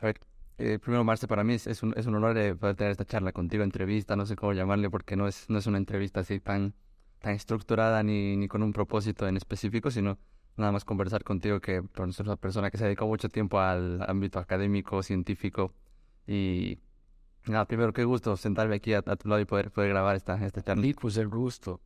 A ver, eh, primero, Marce, para mí es, es, un, es un honor eh, poder tener esta charla contigo, entrevista, no sé cómo llamarle, porque no es, no es una entrevista así tan, tan estructurada ni, ni con un propósito en específico, sino nada más conversar contigo, que por una persona que se dedicó mucho tiempo al ámbito académico, científico, y nada, primero, qué gusto sentarme aquí a, tu lado y poder, poder grabar esta, esta charla. Sí, pues el gusto.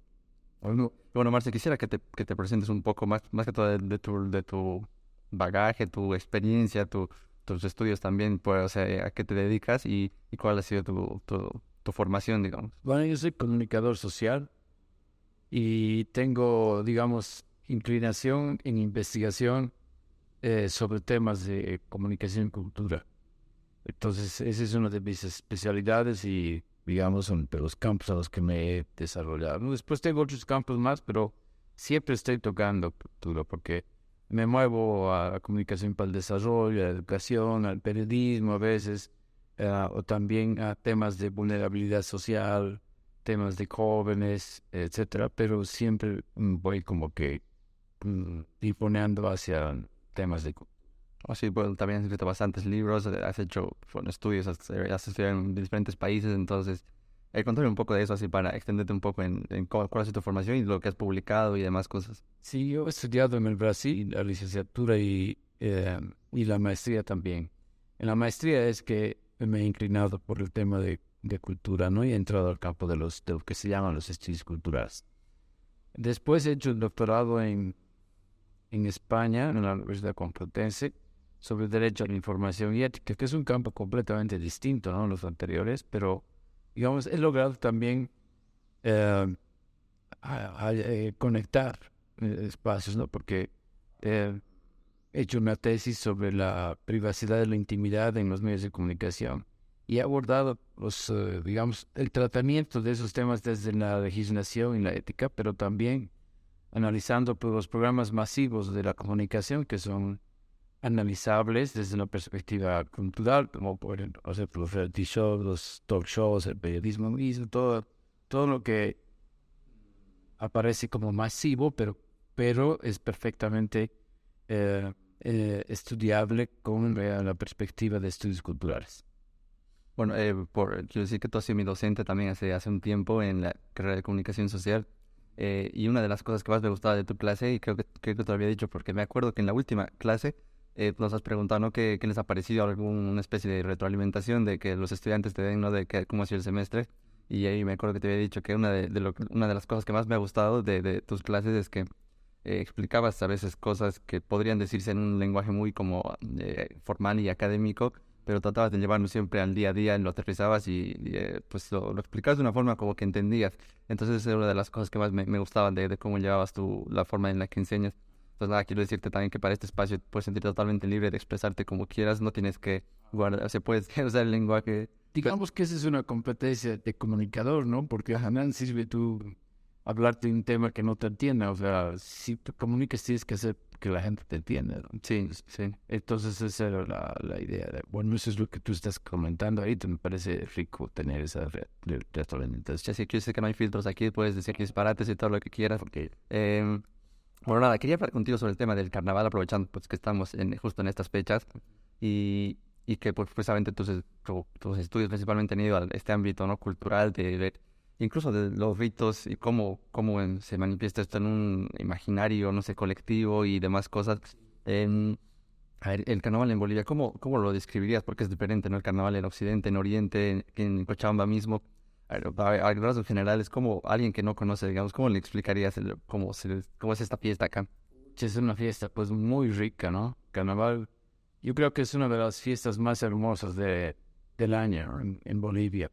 Bueno, bueno Marce, quisiera que te, que te presentes un poco más, más que todo de, de, tu, de tu bagaje, tu experiencia, tu, tus estudios también, pues, o sea, a qué te dedicas y, y cuál ha sido tu, tu, tu, formación, digamos. Bueno, yo soy comunicador social y tengo, digamos, inclinación en investigación eh, sobre temas de comunicación y cultura. Entonces, esa es una de mis especialidades y, digamos, son de los campos a los que me he desarrollado. Después tengo otros campos más, pero siempre estoy tocando cultura porque me muevo a comunicación para el desarrollo, a la educación, al periodismo a veces, eh, o también a temas de vulnerabilidad social, temas de jóvenes, etcétera, pero siempre voy como que mm, disponeando hacia temas de Oh, sí, bueno, también has escrito bastantes libros, has hecho estudios, has, has, estudiado en diferentes países, entonces, eh, contarme un poco de eso, así para extenderte un poco en, en cuál, cuál, ha sido tu formación y lo que has publicado y demás cosas. Sí, yo he estudiado en el Brasil la licenciatura y, eh, y la maestría también. En la maestría es que me he inclinado por el tema de, de cultura, ¿no? Y he entrado al campo de, los, que se llaman los estudios culturales. Después he hecho un doctorado en, en España, en la Universidad Complutense, sobre derecho a la información y ética, que es un campo completamente distinto ¿no? a los anteriores, pero digamos, he logrado también eh, eh, conectar eh, espacios, ¿no? Porque he hecho una tesis sobre la privacidad de la intimidad en los medios de comunicación y he abordado los, uh, digamos, el tratamiento de esos temas desde la legislación y la ética, pero también analizando pues, los programas masivos de la comunicación que son analizables desde una perspectiva cultural, como por ejemplo, los reality shows, los talk shows, el periodismo mismo, todo, todo lo que aparece como masivo, pero, pero es perfectamente eh, eh, estudiable con la perspectiva de estudios culturales. Bueno, eh, por, quiero decir que tú has sido mi docente también hace, hace un tiempo en la carrera de comunicación social. Eh, y una de las cosas que más me gustaba de tu clase, y creo que, creo que te lo había dicho, porque me acuerdo que en la última clase eh, nos has preguntado ¿no? ¿Qué, ¿Qué, les ha parecido alguna especie de retroalimentación de que los estudiantes te den, ¿no? De que, cómo ha sido el semestre. Y ahí me acuerdo que te había dicho que una de, de lo, una de las cosas que más me ha gustado de, de tus clases es que eh, explicabas a veces cosas que podrían decirse en un lenguaje muy como eh, formal y académico, pero tratabas de llevarlo siempre al día a día, lo aterrizabas y, y eh, pues lo, lo, explicabas de una forma como que entendías. Entonces esa era una de las cosas que más me, me gustaban de, de, cómo llevabas tú la forma en la que enseñas. Entonces nada, quiero decirte también que para este espacio puedes sentirte totalmente libre de expresarte como quieras, no tienes que guardar, se puede usar el lenguaje. Digamos que esa es una competencia de comunicador, ¿no? Porque a nada sirve tú hablarte de un tema que no te entienda. O sea, si te comunicas tienes que hacer que la gente te entienda. ¿no? Sí, sí. Entonces esa era la, la idea. De, bueno, eso es lo que tú estás comentando ahí. Me parece rico tener esa retroalimentación. Ya sé que yo sé que no hay filtros aquí, puedes decir disparates y todo lo que quieras. Porque, eh, bueno, nada, quería hablar contigo sobre el tema del carnaval, aprovechando pues que estamos en, justo en estas fechas. Y y que pues precisamente tus, tus estudios principalmente han ido a este ámbito no cultural de, de incluso de los ritos y cómo, cómo se manifiesta esto en un imaginario, no sé, colectivo y demás cosas. A ver, el carnaval en Bolivia, ¿cómo, ¿cómo lo describirías? Porque es diferente, ¿no? El carnaval en Occidente, en Oriente, en, en Cochabamba mismo. A, ver, a, a rasgos generales, como alguien que no conoce, digamos, ¿cómo le explicarías el, cómo, se, cómo es esta fiesta acá? Es una fiesta pues muy rica, ¿no? Carnaval yo creo que es una de las fiestas más hermosas de, del año en, en, Bolivia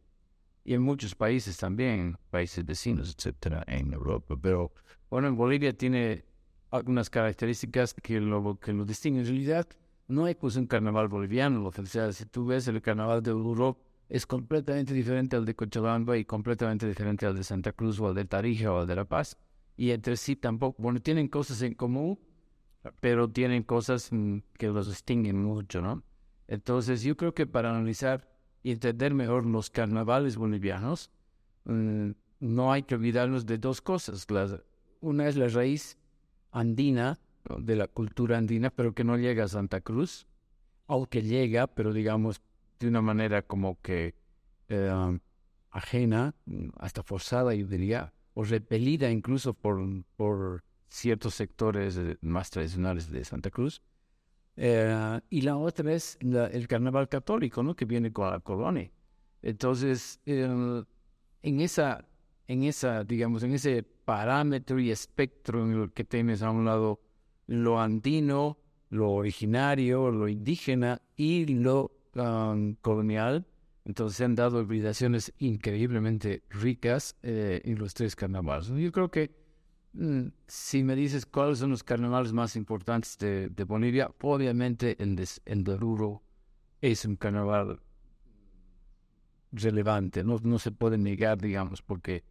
y en muchos países también, países vecinos, etcétera, en Europa. Pero bueno, en Bolivia tiene algunas características que lo, que lo distinguen. En realidad, no hay pues un carnaval boliviano. O sea, si tú ves el carnaval de Europa, es completamente diferente al de Cochabamba y completamente diferente al de Santa Cruz o al de Tarija o al de La Paz. Y entre sí tampoco, bueno, tienen cosas en común, pero tienen cosas que los distinguen mucho, ¿no? Entonces yo creo que para analizar y entender mejor los carnavales bolivianos, mmm, no hay que olvidarnos de dos cosas. La, una es la raíz andina, de la cultura andina, pero que no llega a Santa Cruz, aunque llega, pero digamos de una manera como que eh, ajena, hasta forzada, yo diría, o repelida incluso por, por ciertos sectores más tradicionales de Santa Cruz. Eh, y la otra es el carnaval católico, ¿no? Que viene con la colonia. Entonces, en esa, en esa, digamos, en ese parámetro y espectro en el que tienes a un lado lo andino, lo originario, lo indígena y lo colonial, entonces se han dado hibridaciones increíblemente ricas eh, en los tres carnavales. Yo creo que mm, si me dices cuáles son los carnavales más importantes de, Bolivia, obviamente el de, el es un carnaval relevante, no, no se puede negar, digamos, porque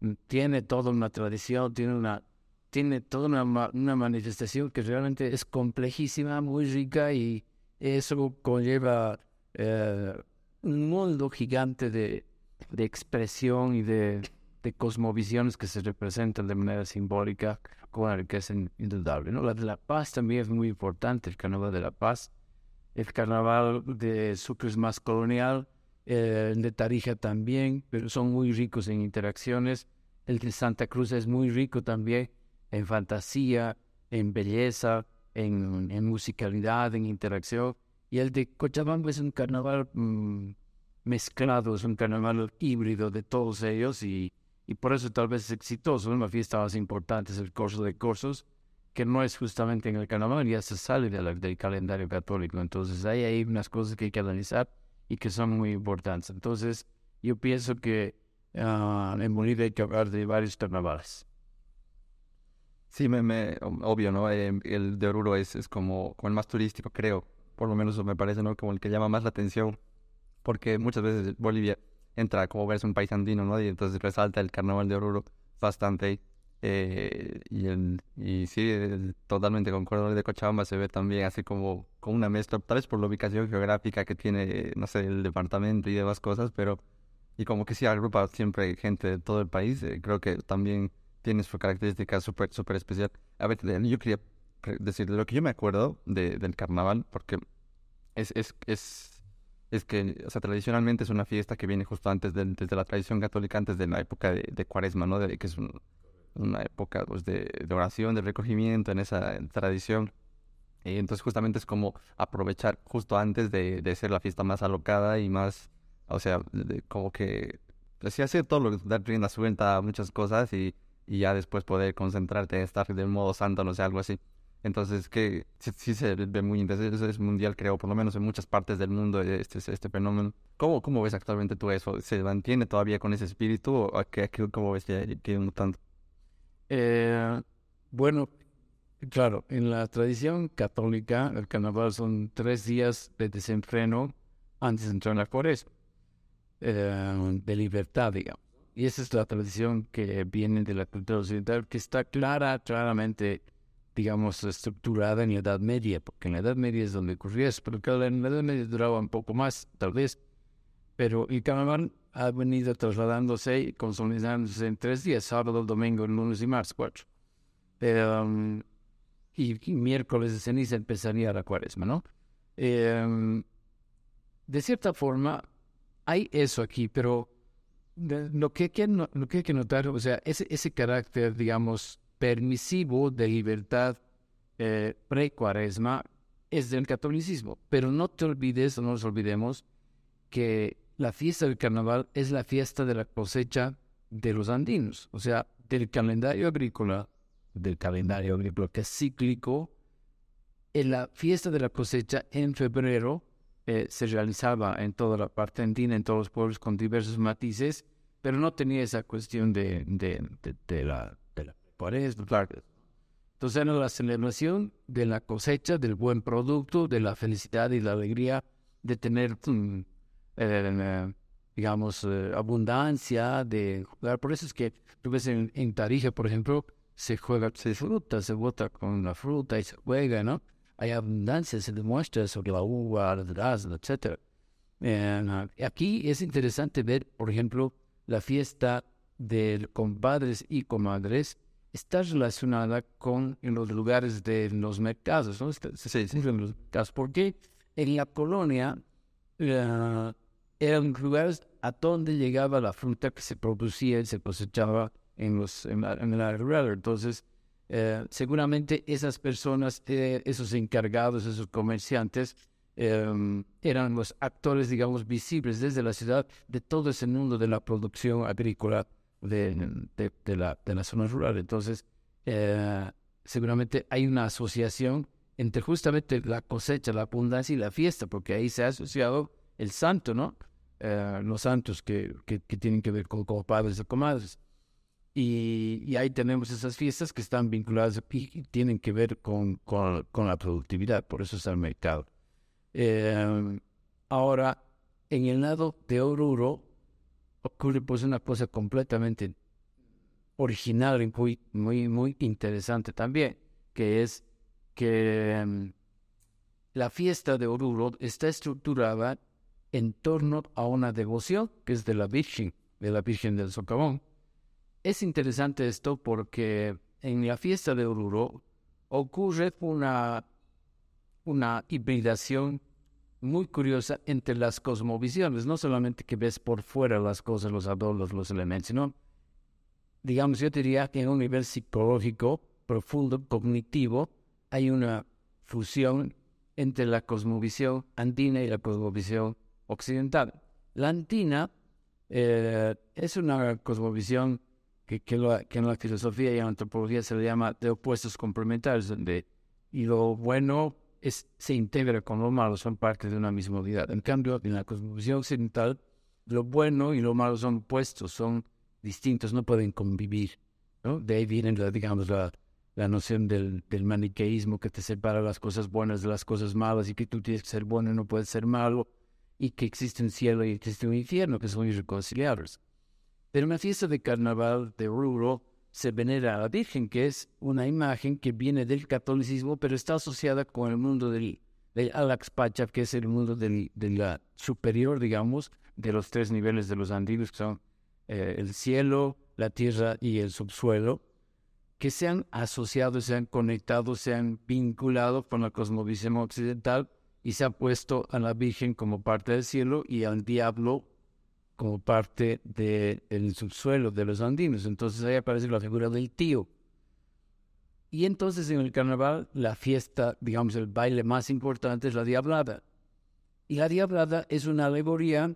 mm, tiene toda una tradición, tiene una tiene toda una, una manifestación que realmente es complejísima, muy rica y eso conlleva eh, un mundo gigante de, de expresión y de, de, cosmovisiones que se representan de manera simbólica con una riqueza indudable. ¿no? La de La Paz también es muy importante, el Carnaval de La Paz. El Carnaval de Sucre es más colonial, el de Tarija también, pero son muy ricos en interacciones. El de Santa Cruz es muy rico también en fantasía, en belleza, en, en musicalidad, en interacción. Y el de Cochabamba es un carnaval mm, mezclado, es un carnaval híbrido de todos ellos y, y por eso tal vez es exitoso. Una fiesta más importante es el Corso de Corsos, que no es justamente en el carnaval, ya se sale del calendario católico. Entonces ahí hay unas cosas que hay que analizar y que son muy importantes. Entonces yo pienso que uh, en Bolivia hay que hablar de varios carnavales. Sí, me, me, obvio, ¿no? Eh, el de Oruro es, es como, como el más turístico, creo. Por lo menos me parece, ¿no? Como el que llama más la atención. Porque muchas veces Bolivia entra como verse un país andino, ¿no? Y entonces resalta el carnaval de Oruro bastante. Eh, y, el, y sí, totalmente concuerdo. El de Cochabamba se ve también así como, como una mezcla, tal vez por la ubicación geográfica que tiene, no sé, el departamento y demás cosas, pero. Y como que sí agrupa siempre gente de todo el país. Eh, creo que también tiene su característica súper, súper especial. A ver, yo quería decir, de lo que yo me acuerdo de, del carnaval, porque es, es, es, es que, o sea, tradicionalmente es una fiesta que viene justo antes de, desde la tradición católica, antes de la época de, de cuaresma, ¿no? De, que es una época pues, de, de, oración, de recogimiento en esa tradición. Y entonces justamente es como aprovechar justo antes de, de ser la fiesta más alocada y más, o sea, como que, así hacer todo lo que dar rienda suelta a muchas cosas y y ya después poder concentrarte en estar de modo santo, no sé, algo así. Entonces, que sí, se ve muy interesante, es mundial, creo, por lo menos en muchas partes del mundo, este, este fenómeno. ¿Cómo, ¿Cómo ves actualmente tú eso? ¿Se mantiene todavía con ese espíritu o qué, cómo ves que, que mutando? Eh, bueno, claro, en la tradición católica, el carnaval son tres días de desenfreno antes de entrar en la cuaresma, eh, de libertad, digamos. Y esa es la tradición que viene de la cultura occidental, que está clara, claramente, digamos, estructurada en la Edad Media, porque en la Edad Media es donde ocurría eso, pero en la Edad Media duraba un poco más, tal vez. Pero el carnaval ha venido trasladándose y consolidándose en tres días, sábado, domingo, lunes y martes, cuatro. Um, y, miércoles de ceniza empezaría la cuaresma, ¿no? Um, de cierta forma, hay eso aquí, pero lo que, hay que, lo que que notar, o sea, ese, ese carácter, digamos, permisivo de libertad eh, pre-cuaresma es del catolicismo. Pero no te olvides, no nos olvidemos, que la fiesta del carnaval es la fiesta de la cosecha de los andinos, o sea, del calendario agrícola, del calendario agrícola que es cíclico, en la fiesta de la cosecha en febrero eh, se realizaba en toda la parte andina, en todos los pueblos con diversos matices, pero no tenía esa cuestión de, de, de, la, de la Entonces era la celebración de la cosecha, del buen producto, de la felicidad y la alegría de tener, mm, eh, digamos, eh, abundancia de jugar. Por eso es que tú ves en, en Tarija, por ejemplo, se juega, se fruta, se bota con la fruta y se juega, ¿no? Hay abundancia, se demuestra sobre la uva, la durazno, etc. aquí es interesante ver, por ejemplo, la fiesta de compadres y comadres está relacionada con en los lugares de los mercados, ¿no? sí, sí. en los mercados, porque en la colonia eh, eran lugares a donde llegaba la fruta que se producía y se cosechaba en, los, en, la, en rural. Entonces, eh, seguramente esas personas, eh, esos encargados, esos comerciantes, em, eran los actores, digamos, visibles desde la ciudad de todo ese mundo de la producción agrícola de, de, la, de la zona rural. Entonces, eh, seguramente hay una asociación entre justamente la cosecha, la abundancia y la fiesta, porque ahí se ha asociado el santo, ¿no? los santos que, que, tienen que ver con, con padres y comadres. Y, ahí tenemos esas fiestas que están vinculadas y tienen que ver con, con, la productividad, por eso es el mercado. Em, ahora, en el lado de Oruro ocurre pues una cosa completamente original y muy, muy, muy interesante también, que es que em, la fiesta de Oruro está estructurada en torno a una devoción que es de la Virgen, de la Virgen del Socavón. Es interesante esto porque en la fiesta de Oruro ocurre una, una hibridación muy curiosa entre las cosmovisiones, no solamente que ves por fuera las cosas, los adornos, los elementos, sino, digamos, yo diría que en un nivel psicológico profundo, cognitivo, hay una fusión entre la cosmovisión andina y la cosmovisión occidental. La andina eh, es una cosmovisión que, en la filosofía y en la antropología se le llama de opuestos complementarios, donde y lo bueno es, se integra con lo malo, son parte de una misma unidad. En cambio, en la cosmovisión occidental, lo bueno y lo malo son opuestos, son distintos, no pueden convivir. ¿no? De ahí viene, la, digamos, la, la noción del, del, maniqueísmo que te separa las cosas buenas de las cosas malas y que tú tienes que ser bueno y no puedes ser malo y que existe un cielo y existe un infierno que son irreconciliables. Pero en la fiesta de carnaval de Ruro se venera a la Virgen, que es una imagen que viene del catolicismo, pero está asociada con el mundo del, del Pacha, que es el mundo de la superior, digamos, de los tres niveles de los andinos, que son eh, el cielo, la tierra y el subsuelo, que se han asociado, se han conectado, se han vinculado con la cosmovisión occidental y se ha puesto a la Virgen como parte del cielo y al diablo como parte del subsuelo de los andinos. Entonces ahí aparece la figura del tío. Y entonces en el carnaval la fiesta, digamos, el baile más importante es la diablada. Y la diablada es una alegoría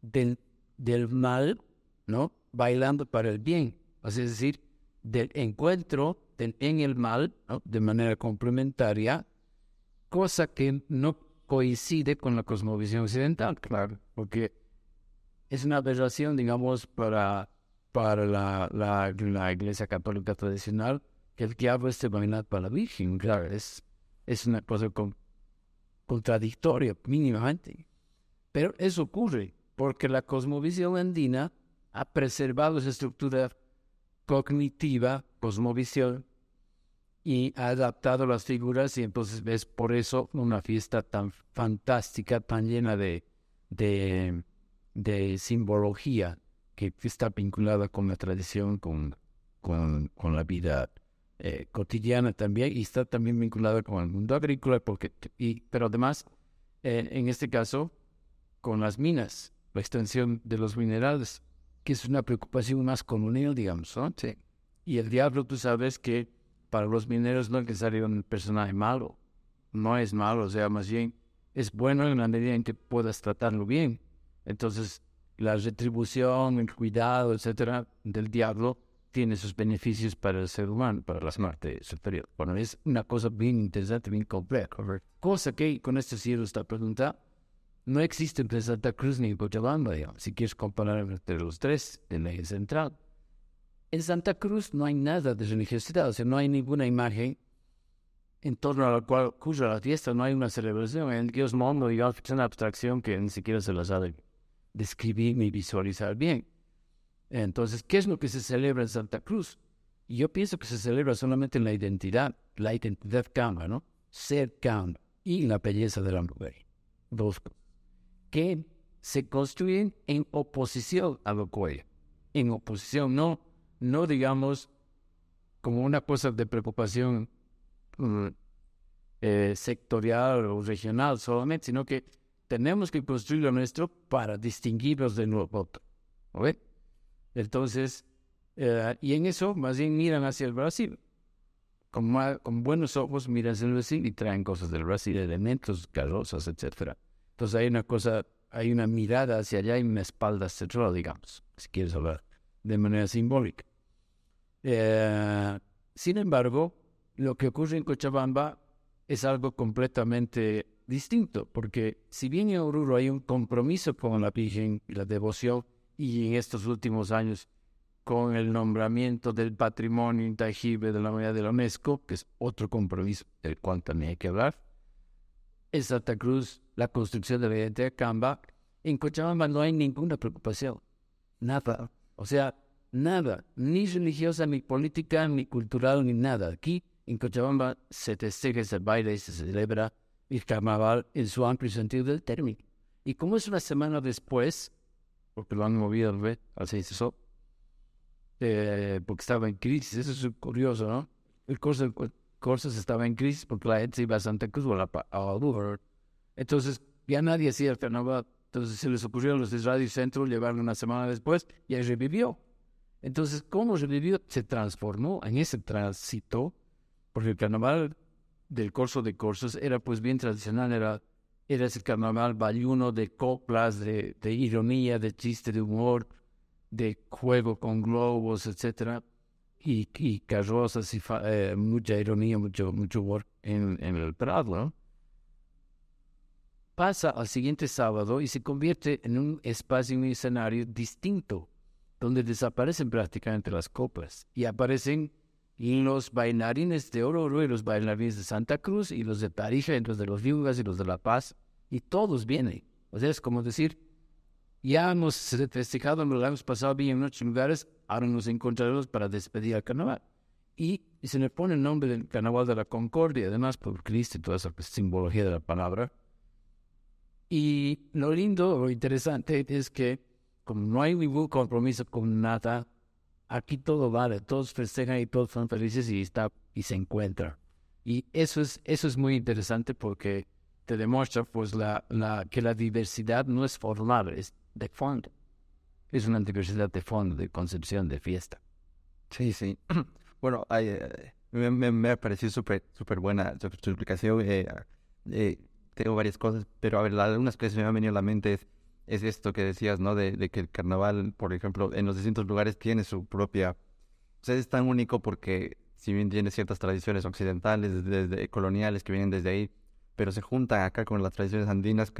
del, del mal, ¿no? Bailando para el bien. Es decir, del encuentro en el mal, ¿no? de manera complementaria, cosa que no coincide con la cosmovisión occidental, claro, porque es una aberración, digamos, para, para la, la, Iglesia Católica tradicional que el diablo esté bailando para la Virgen. Claro, es, es una cosa contradictoria, mínimamente. Pero eso ocurre porque la cosmovisión andina ha preservado esa estructura cognitiva, cosmovisión, y ha adaptado las figuras y entonces ves por eso una fiesta tan fantástica, tan llena de, de simbología que está vinculada con la tradición, con, con, con la vida eh, cotidiana también, y está también vinculada con el mundo agrícola, porque, y, pero además, eh, en este caso, con las minas, la extensión de los minerales, que es una preocupación más colonial, digamos, ¿no? Sí. Y el diablo, tú sabes que para los mineros no es necesario un personaje malo, no es malo, o sea, más bien es bueno en la medida en que puedas tratarlo bien. Entonces, la retribución, el cuidado, etcétera, del diablo tiene sus beneficios para el ser humano, para la parte superior. Bueno, es una cosa bien interesante, bien compleja. Cosa que, con esto cierro esta pregunta, no existe entre Santa Cruz ni Cochabamba, digamos, si quieres comparar entre los tres en la eje central. En Santa Cruz no hay nada de religiosidad, o sea, no hay ninguna imagen en torno a la cual ocurre la fiesta, no hay una celebración. En Dios mundo, digamos, es una abstracción que ni siquiera se la sabe describir ni visualizar bien. Entonces, ¿qué es lo que se celebra en Santa Cruz? Yo pienso que se celebra solamente en la identidad, la identidad cambia, ¿no? Ser cambia y la belleza de la mujer. Dos que se construyen en oposición a lo que En oposición, no, no digamos como una cosa de preocupación mm, eh, sectorial o regional solamente, sino que tenemos que construir lo nuestro para distinguirnos de los otros. Entonces, eh, y en eso más bien miran hacia el Brasil. Con, con buenos ojos miran hacia el Brasil y traen cosas del Brasil, elementos, carrozas, etc. Entonces hay una cosa, hay una mirada hacia allá y una espalda central, digamos, si quieres hablar de manera simbólica. Eh, sin embargo, lo que ocurre en Cochabamba es algo completamente distinto, porque si bien en Oruro hay un compromiso con la Virgen y la devoción, y en estos últimos años con el nombramiento del patrimonio intangible de la humanidad de la UNESCO, que es otro compromiso del cual también hay que hablar, en Santa Cruz, la construcción de la identidad de Camba, en Cochabamba no hay ninguna preocupación, nada, o sea, nada, ni religiosa, ni política, ni cultural, ni nada. Aquí en Cochabamba se festeja, se baila y se celebra el carnaval en su amplio sentido del término. Y como es una semana después, porque lo han movido al 6 de eh, porque estaba en crisis, eso es curioso, ¿no? El curso, curso estaba en crisis porque la gente se iba a Santa Cruz o a Entonces ya nadie hacía el carnaval. Entonces se les ocurrió a los de Radio Centro llevarlo una semana después y ahí revivió. Entonces, ¿cómo revivió? Se transformó en ese tránsito, porque el carnaval del curso de cursos era pues bien tradicional, era, era ese carnaval bayuno de coplas, de, ironía, de chiste, de humor, de juego con globos, etcétera, y, y carrozas y eh, mucha ironía, mucho, mucho humor en, en el Prado, Pasa al siguiente sábado y se convierte en un espacio, un escenario distinto donde desaparecen prácticamente las copas y aparecen los bailarines de Oruro y los bailarines de Santa Cruz y los de Tarija y los de los Yugas y los de La Paz y todos vienen. O sea, es como decir, ya hemos festejado, lo hemos pasado bien en muchos lugares, ahora nos encontraremos para despedir al carnaval. Y, se le pone el nombre del carnaval de la concordia, además por Cristo y toda esa simbología de la palabra. Y lo lindo, lo interesante es que como no hay ningún compromiso con nada, aquí todo vale, todos festejan y todos son felices y está y se encuentran. Y eso es eso es muy interesante porque te demuestra pues la, la que la diversidad no es formal, es de fondo. Es una diversidad de fondo, de concepción, de fiesta. Sí, sí. Bueno, eh, me, me, ha parecido súper super buena su, explicación. Eh, eh, tengo varias cosas, pero a ver, algunas que se me han venido a la mente es es esto que decías, ¿no? De, que el carnaval, por ejemplo, en los distintos lugares tiene su propia... O sea, es tan único porque si bien tiene ciertas tradiciones occidentales, desde, coloniales que vienen desde ahí, pero se junta acá con las tradiciones andinas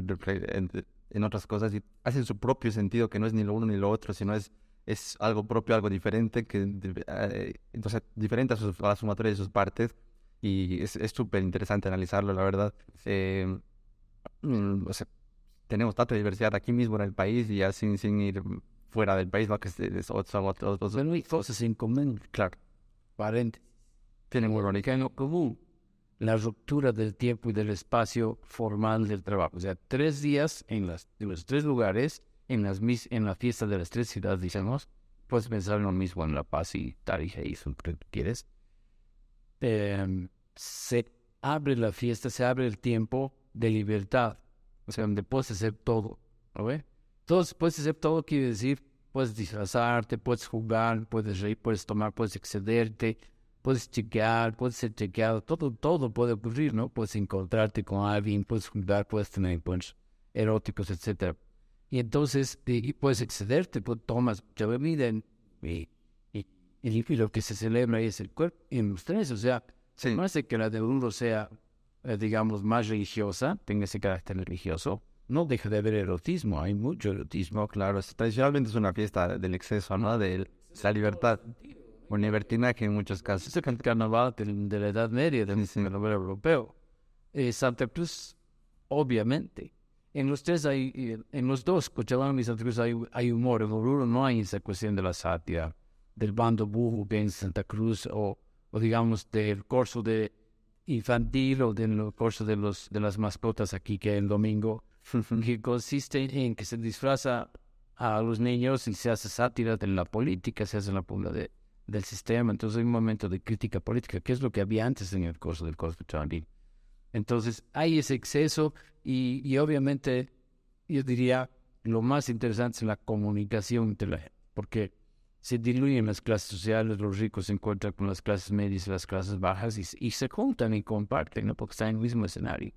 en, otras cosas y hacen su propio sentido, que no es ni lo uno ni lo otro, sino es, es algo propio, algo diferente, que eh, entonces diferente a, sus, a la sumatoria de sus partes y es súper interesante analizarlo, la verdad. Eh, mm, o sea, tenemos tanta diversidad aquí mismo en el país y ya sin, sin ir fuera del país, ¿no? que es, y cosas en común, claro. Parente. Tienen un común. La ruptura del tiempo y del espacio formal del trabajo. O sea, tres días en, las, en los tres lugares, en, las, en la fiesta de las tres ciudades, digamos, puedes pensar lo mismo en La Paz y Tarija y eso que quieres. Em, se abre la fiesta, se abre el tiempo de libertad o sea, donde puedes hacer todo, ¿no ve? Entonces, puedes hacer todo quiere decir, puedes disfrazarte, puedes jugar, puedes reír, puedes tomar, puedes excederte, puedes chequear, puedes ser chequeado, todo, todo puede ocurrir, ¿no? Puedes encontrarte con alguien, puedes jugar, puedes tener encuentros eróticos, etcétera. Y entonces, y puedes excederte, pues tomas mucha bebida y, y, y, lo que se celebra ahí es el cuerpo en los tres, o sea, sí. no hace que la de uno sea digamos, más religiosa, tenga ese carácter religioso, no deja de haber erotismo, hay mucho erotismo. Claro, tradicionalmente es una fiesta del exceso, ¿no? De la libertad. Un libertinaje en muchos casos. Es el carnaval de, la Edad Media, del carnaval europeo. Eh, Santa Cruz, obviamente. En los tres hay, eh, en los dos, Cochabamba y Santa Cruz hay, hay humor. En Oruro no hay esa cuestión de la sátira, del bando burro que en Santa Cruz, o, o digamos del curso de infantil o del curso de, los, de las mascotas aquí que el domingo, que consiste en que se disfraza a los niños y se hace sátira de la política, se hace la de, del sistema. Entonces hay un momento de crítica política, que es lo que había antes en el curso del curso Entonces hay ese exceso y, y obviamente yo diría lo más interesante es la comunicación entre la gente, porque se diluyen las clases sociales, los ricos se encuentran con las clases medias y las clases bajas y, se juntan y comparten, ¿no? porque están en el mismo escenario.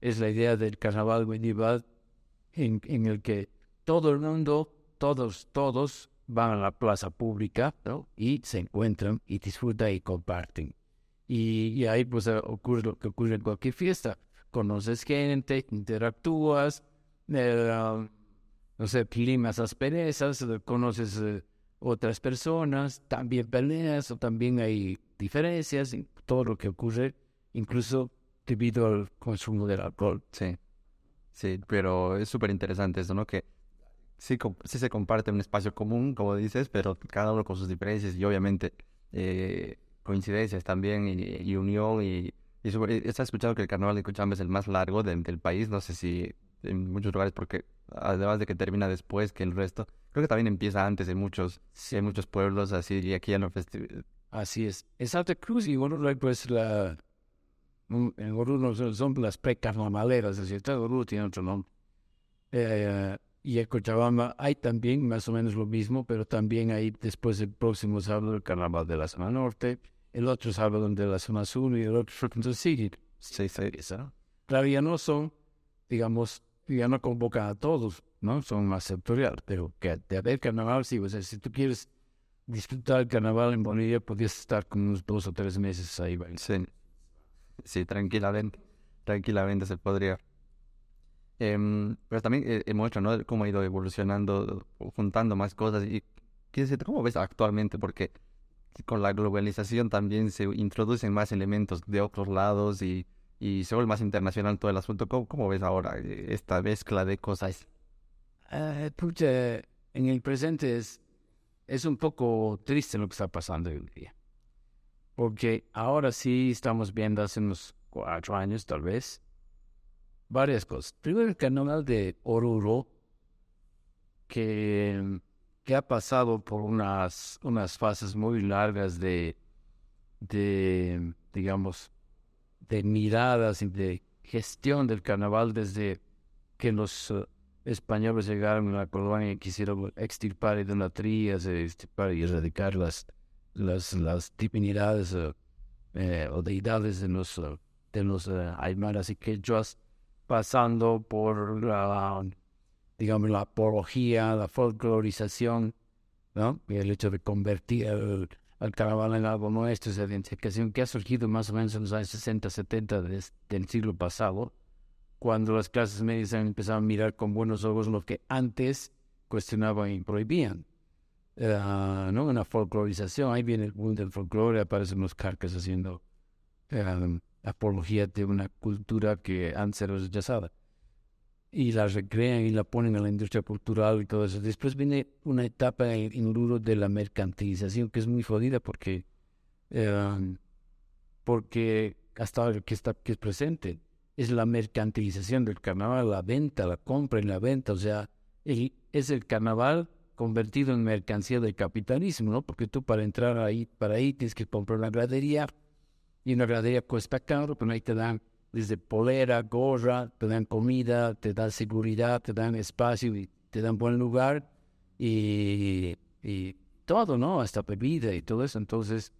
Es la idea del carnaval medieval en, el que todo el mundo, todos, todos van a la plaza pública ¿no? y se encuentran y disfrutan y comparten. Y, ahí pues eh, ocurre lo que ocurre en cualquier fiesta. Conoces gente, interactúas, eh, no sé, climas asperezas, conoces eh, otras personas, también peleas o también hay diferencias en todo lo que ocurre, incluso debido al consumo del alcohol. Sí, sí, pero es súper interesante eso, ¿no? Que sí, sí se comparte un espacio común, como dices, pero cada uno con sus diferencias y obviamente eh, coincidencias también y, unión y, y He escuchado que el carnaval de Cochabamba es el más largo del país, no sé si en muchos lugares porque además de que termina después que el resto, creo que también empieza antes en muchos, en muchos pueblos así y aquí en los festivales. Así es. En Santa Cruz y bueno, pues la en Oruro son las precarnavaleras, es decir, Oruro tiene otro nombre. Eh, y en Cochabamba hay también más o menos lo mismo, pero también hay después el próximo sábado el carnaval de la zona norte, el otro sábado de la zona sur y el otro, entonces sí, sí, sí. Claro, ya no son, digamos, ya no convocan a todos, ¿no? Son más sectoriales, pero que de haber carnaval, sí, o sea, si tú quieres disfrutar el carnaval en Bolivia, podrías estar con unos dos o tres meses ahí. Sí, sí, tranquilamente, tranquilamente se podría. Em, pero también eh, muestra, ¿no? Cómo ha ido evolucionando, juntando más cosas. Y ¿cómo ves actualmente? Porque con la globalización también se introducen más elementos de otros lados y y se vuelve más internacional todo el asunto. ¿Cómo, ves ahora eh, esta mezcla de cosas? Uh, en el presente es, es un poco triste lo que está pasando hoy en día. Porque ahora sí estamos viendo hace unos cuatro años tal vez varias cosas. Primero el canal de Oruro, que, que ha pasado por unas, unas fases muy largas de, de digamos, de miradas y de gestión del carnaval desde que los eh, españoles llegaron a la colonia y quisieron extirpar idolatrías, extirpar y erradicar las, las, las divinidades eh, eh, o deidades de los, de los aymaras y quechuas, pasando por la, digamos, la apología, la folclorización. Y el hecho de convertir al carnaval en algo nuestro, esa identificación que ha surgido más o menos en los años 60, 70 del siglo pasado, cuando las clases medias han a mirar con buenos ojos lo que antes cuestionaban y prohibían. Uh, ¿no? Una folclorización, ahí viene el mundo del folclore, aparecen los carcas haciendo uh, apología de una cultura que antes era rechazada y la recrean y la ponen a la industria cultural y todo eso. Después viene una etapa en, en de la mercantilización que es muy jodida porque, em, porque hasta ahora que, está, que es presente es la mercantilización del carnaval, la venta, la compra y la venta. O sea, es el carnaval convertido en mercancía del capitalismo, ¿no? Porque tú para entrar ahí, para ahí tienes que comprar una gradería y una gradería cuesta caro, pero ahí te dan desde polera, gorra, te dan comida, te dan seguridad, te dan espacio y te dan buen lugar y, y todo, ¿no? Hasta bebida y todo eso. Entonces,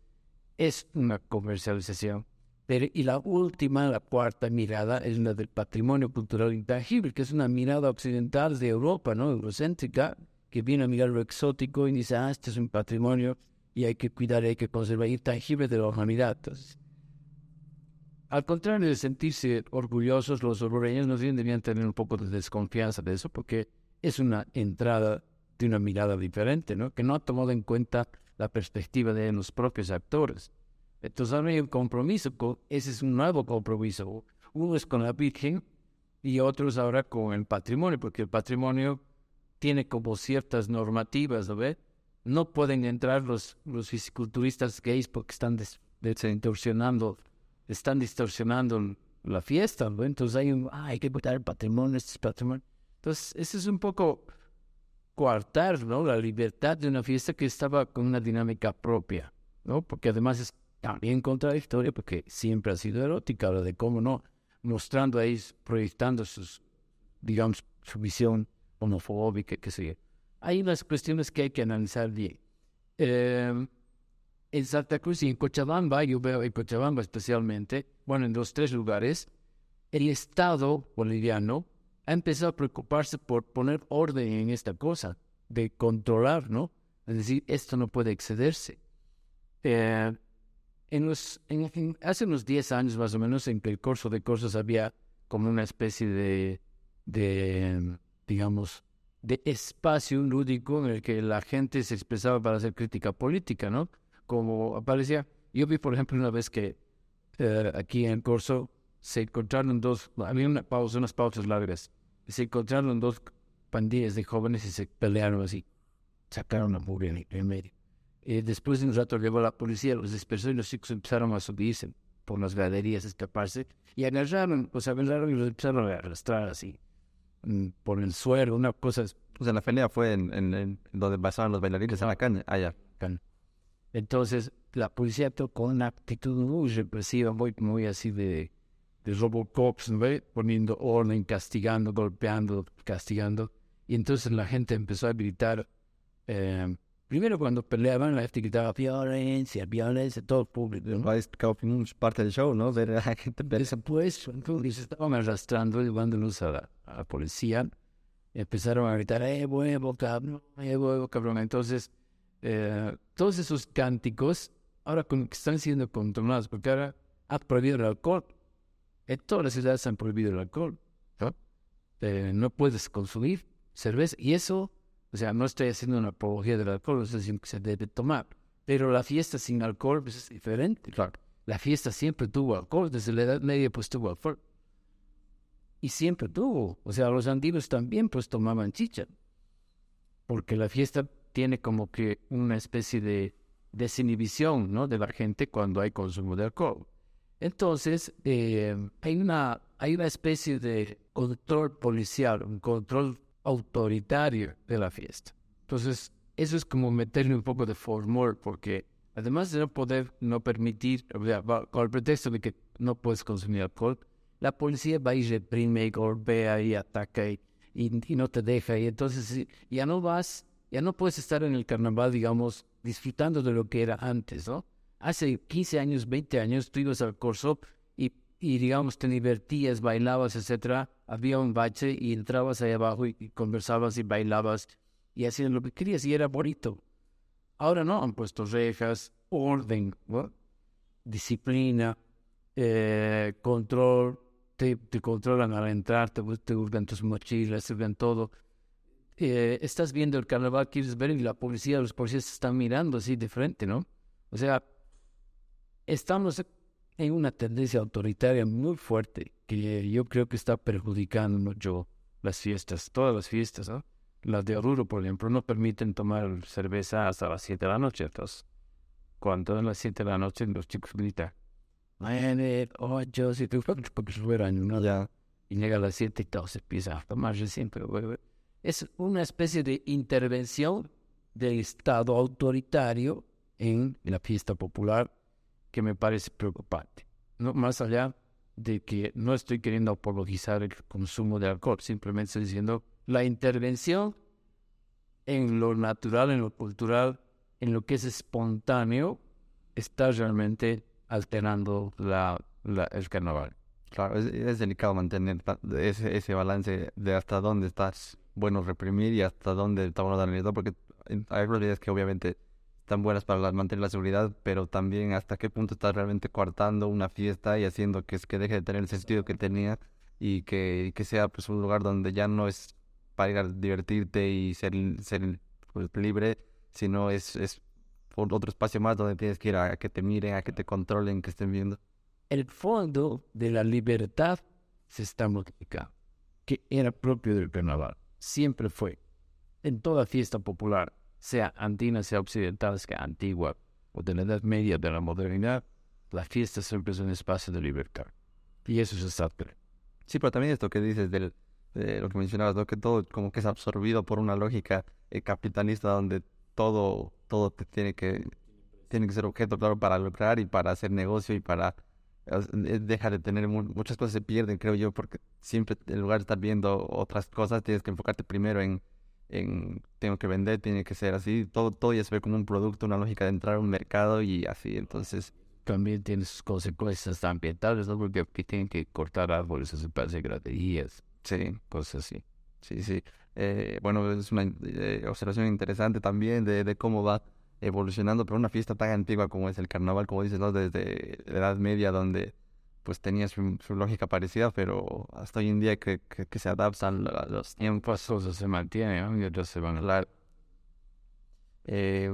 es una comercialización. Pero, y la última, la cuarta mirada, es la del patrimonio cultural intangible, que es una mirada occidental de Europa, ¿no? Eurocéntrica, que viene a mirar lo exótico y dice, ah, este es un patrimonio y hay que cuidar, hay que conservar, intangible de la humanidad. Entonces, al contrario de sentirse orgullosos, los orureños no debían tener un poco de desconfianza de eso, porque es una entrada de una mirada diferente, ¿no? Que no ha tomado en cuenta la perspectiva de los propios actores. Entonces ahora hay un compromiso, ese es un nuevo compromiso. Uno es con la Virgen y otro es ahora con el patrimonio, porque el patrimonio tiene como ciertas normativas, ¿no? No pueden entrar los, los fisiculturistas gays porque están distorsionando están distorsionando la fiesta, ¿no? Entonces hay un, ah, hay que el patrimonio, este es patrimonio. Entonces, eso es un poco coartar, ¿no? La libertad de una fiesta que estaba con una dinámica propia, ¿no? Porque además es también contradictoria porque siempre ha sido erótica, lo de cómo no mostrando ahí, proyectando sus, digamos, su visión homofóbica, que sé Hay unas cuestiones que hay que analizar bien. Eh, en Santa Cruz y en Cochabamba, yo veo en Cochabamba especialmente, bueno, en los tres lugares, el Estado boliviano ha empezado a preocuparse por poner orden en esta cosa, de controlar, ¿no? Es decir, esto no puede excederse. Eh, en los, hace unos 10 años más o menos, en que el curso de cursos había como una especie de, digamos, de espacio lúdico en el que la gente se expresaba para hacer crítica política, ¿no? Como aparecía, yo vi, por ejemplo, una vez que eh, aquí en el curso se encontraron dos, había una pausa, unas pausas largas, se encontraron dos pandillas de jóvenes y se pelearon así, sacaron a mugre en medio. Y después de un rato llegó la policía, los dispersó y los chicos empezaron a subirse por las graderías, a escaparse, y agarraron, pues agarraron y los empezaron a arrastrar así, mm, por el suelo, una cosa. O sea, la pelea fue en, en, donde pasaban los bailarines, en la caña, allá. Entonces, la policía tocó una actitud muy represiva, muy, muy así de, de Robocops, ¿no? poniendo orden, castigando, golpeando, castigando. Y entonces la gente empezó a gritar. Eh, primero cuando peleaban, la gente gritaba violencia, violencia, todo el público. ¿no? Es parte del show, ¿no? De la gente Después, entonces estaban arrastrando, llevándolos a la, a la policía. Empezaron a gritar, eh, huevo, cabrón, eh, huevo, cabrón. Entonces, eh, todos esos cánticos ahora están siendo controlados, porque ahora ha prohibido el alcohol. En todas las ciudades han prohibido el alcohol. ¿no? Eh, no puedes consumir cerveza. Y eso, o sea, no estoy haciendo una apología del alcohol, es decir, que se debe tomar. Pero la fiesta sin alcohol pues, es diferente. Claro. La fiesta siempre tuvo alcohol, desde la Edad Media pues tuvo alcohol. Y siempre tuvo. O sea, los andinos también pues tomaban chicha. Porque la fiesta tiene como que una especie de desinhibición, ¿no? De la gente cuando hay consumo de alcohol. Entonces, eh, hay, una, hay una especie de control policial, un control autoritario de la fiesta. Entonces, eso es como meterle un poco de formol, porque además de no poder no permitir, o sea, con el pretexto de que no puedes consumir alcohol, la policía va y reprime y golpea y ataca y, y, no te deja. Y entonces ya no vas, ya no puedes estar en el carnaval, digamos, disfrutando de lo que era antes, ¿no? Hace 15 años, 20 años, tú ibas al corso y, y digamos, te divertías, bailabas, etcétera. Había un bache y entrabas ahí abajo y, conversabas y bailabas y hacías lo que querías y era bonito. Ahora no, han puesto rejas, orden, disciplina, eh, control, te, te, controlan al entrar, te, te hurgan tus mochilas, te hurgan todo. Eh, estás viendo el carnaval, quieres ver y la policía, los policías están mirando así de frente, ¿no? O sea, estamos en una tendencia autoritaria muy fuerte que yo creo que está perjudicando mucho las fiestas, todas las fiestas, ¿no? Las de Oruro, por ejemplo, no permiten tomar cerveza hasta las 7 de la noche. Entonces, cuando a las 7 de la noche los chicos gritan, ocho, siete, porque fueran, ¿no? Ya. Y llega a las 7 y todos empiezan a tomar siempre. Es una especie de intervención del Estado autoritario en la fiesta popular que me parece preocupante. No, más allá de que no estoy queriendo apologizar el consumo de alcohol, simplemente estoy diciendo la intervención en lo natural, en lo cultural, en lo que es espontáneo, está realmente alterando la, el carnaval. Claro, es, delicado mantener ese, ese balance de hasta dónde estás bueno reprimir y hasta dónde estamos dando porque hay realidades que obviamente tan buenas para mantener la seguridad, pero también hasta qué punto estás realmente coartando una fiesta y haciendo que, que deje de tener el sentido que tenía y que, que sea pues un lugar donde ya no es para ir a divertirte y ser, ser pues, libre, sino es, es otro espacio más donde tienes que ir a, que te miren, a que te controlen, que estén viendo. El fondo de la libertad se está multiplicando, que era propio del carnaval, siempre fue, en toda fiesta popular sea andina, sea occidental, sea antigua o de la Edad Media, de la modernidad, la fiesta siempre es un espacio de libertad. Y eso es exacto. Sí, pero también esto que dices del, de lo que mencionabas, ¿no? que todo como que es absorbido por una lógica eh, capitalista donde todo, todo te tiene que, tiene que ser objeto, claro, para lucrar y para hacer negocio y para deja de tener muchas cosas se pierden, creo yo, porque siempre en lugar de estar viendo otras cosas, tienes que enfocarte primero en, en tengo que vender, tiene que ser así, todo, todo ya se ve como un producto, una lógica de entrar a un mercado y así, entonces... También tiene sus consecuencias ambientales, ¿no? Porque tienen que cortar árboles, se parece graderías, sí. cosas así. Sí, sí. Eh, bueno, es una eh, observación interesante también de, de cómo va evolucionando, pero una fiesta tan antigua como es el carnaval, como dices, ¿no? Desde la Edad Media, donde pues tenía su, lógica parecida, pero hasta hoy en día que, que, se adaptan a los tiempos. Cosas se mantienen, ¿no? Y se van a hablar. Eh,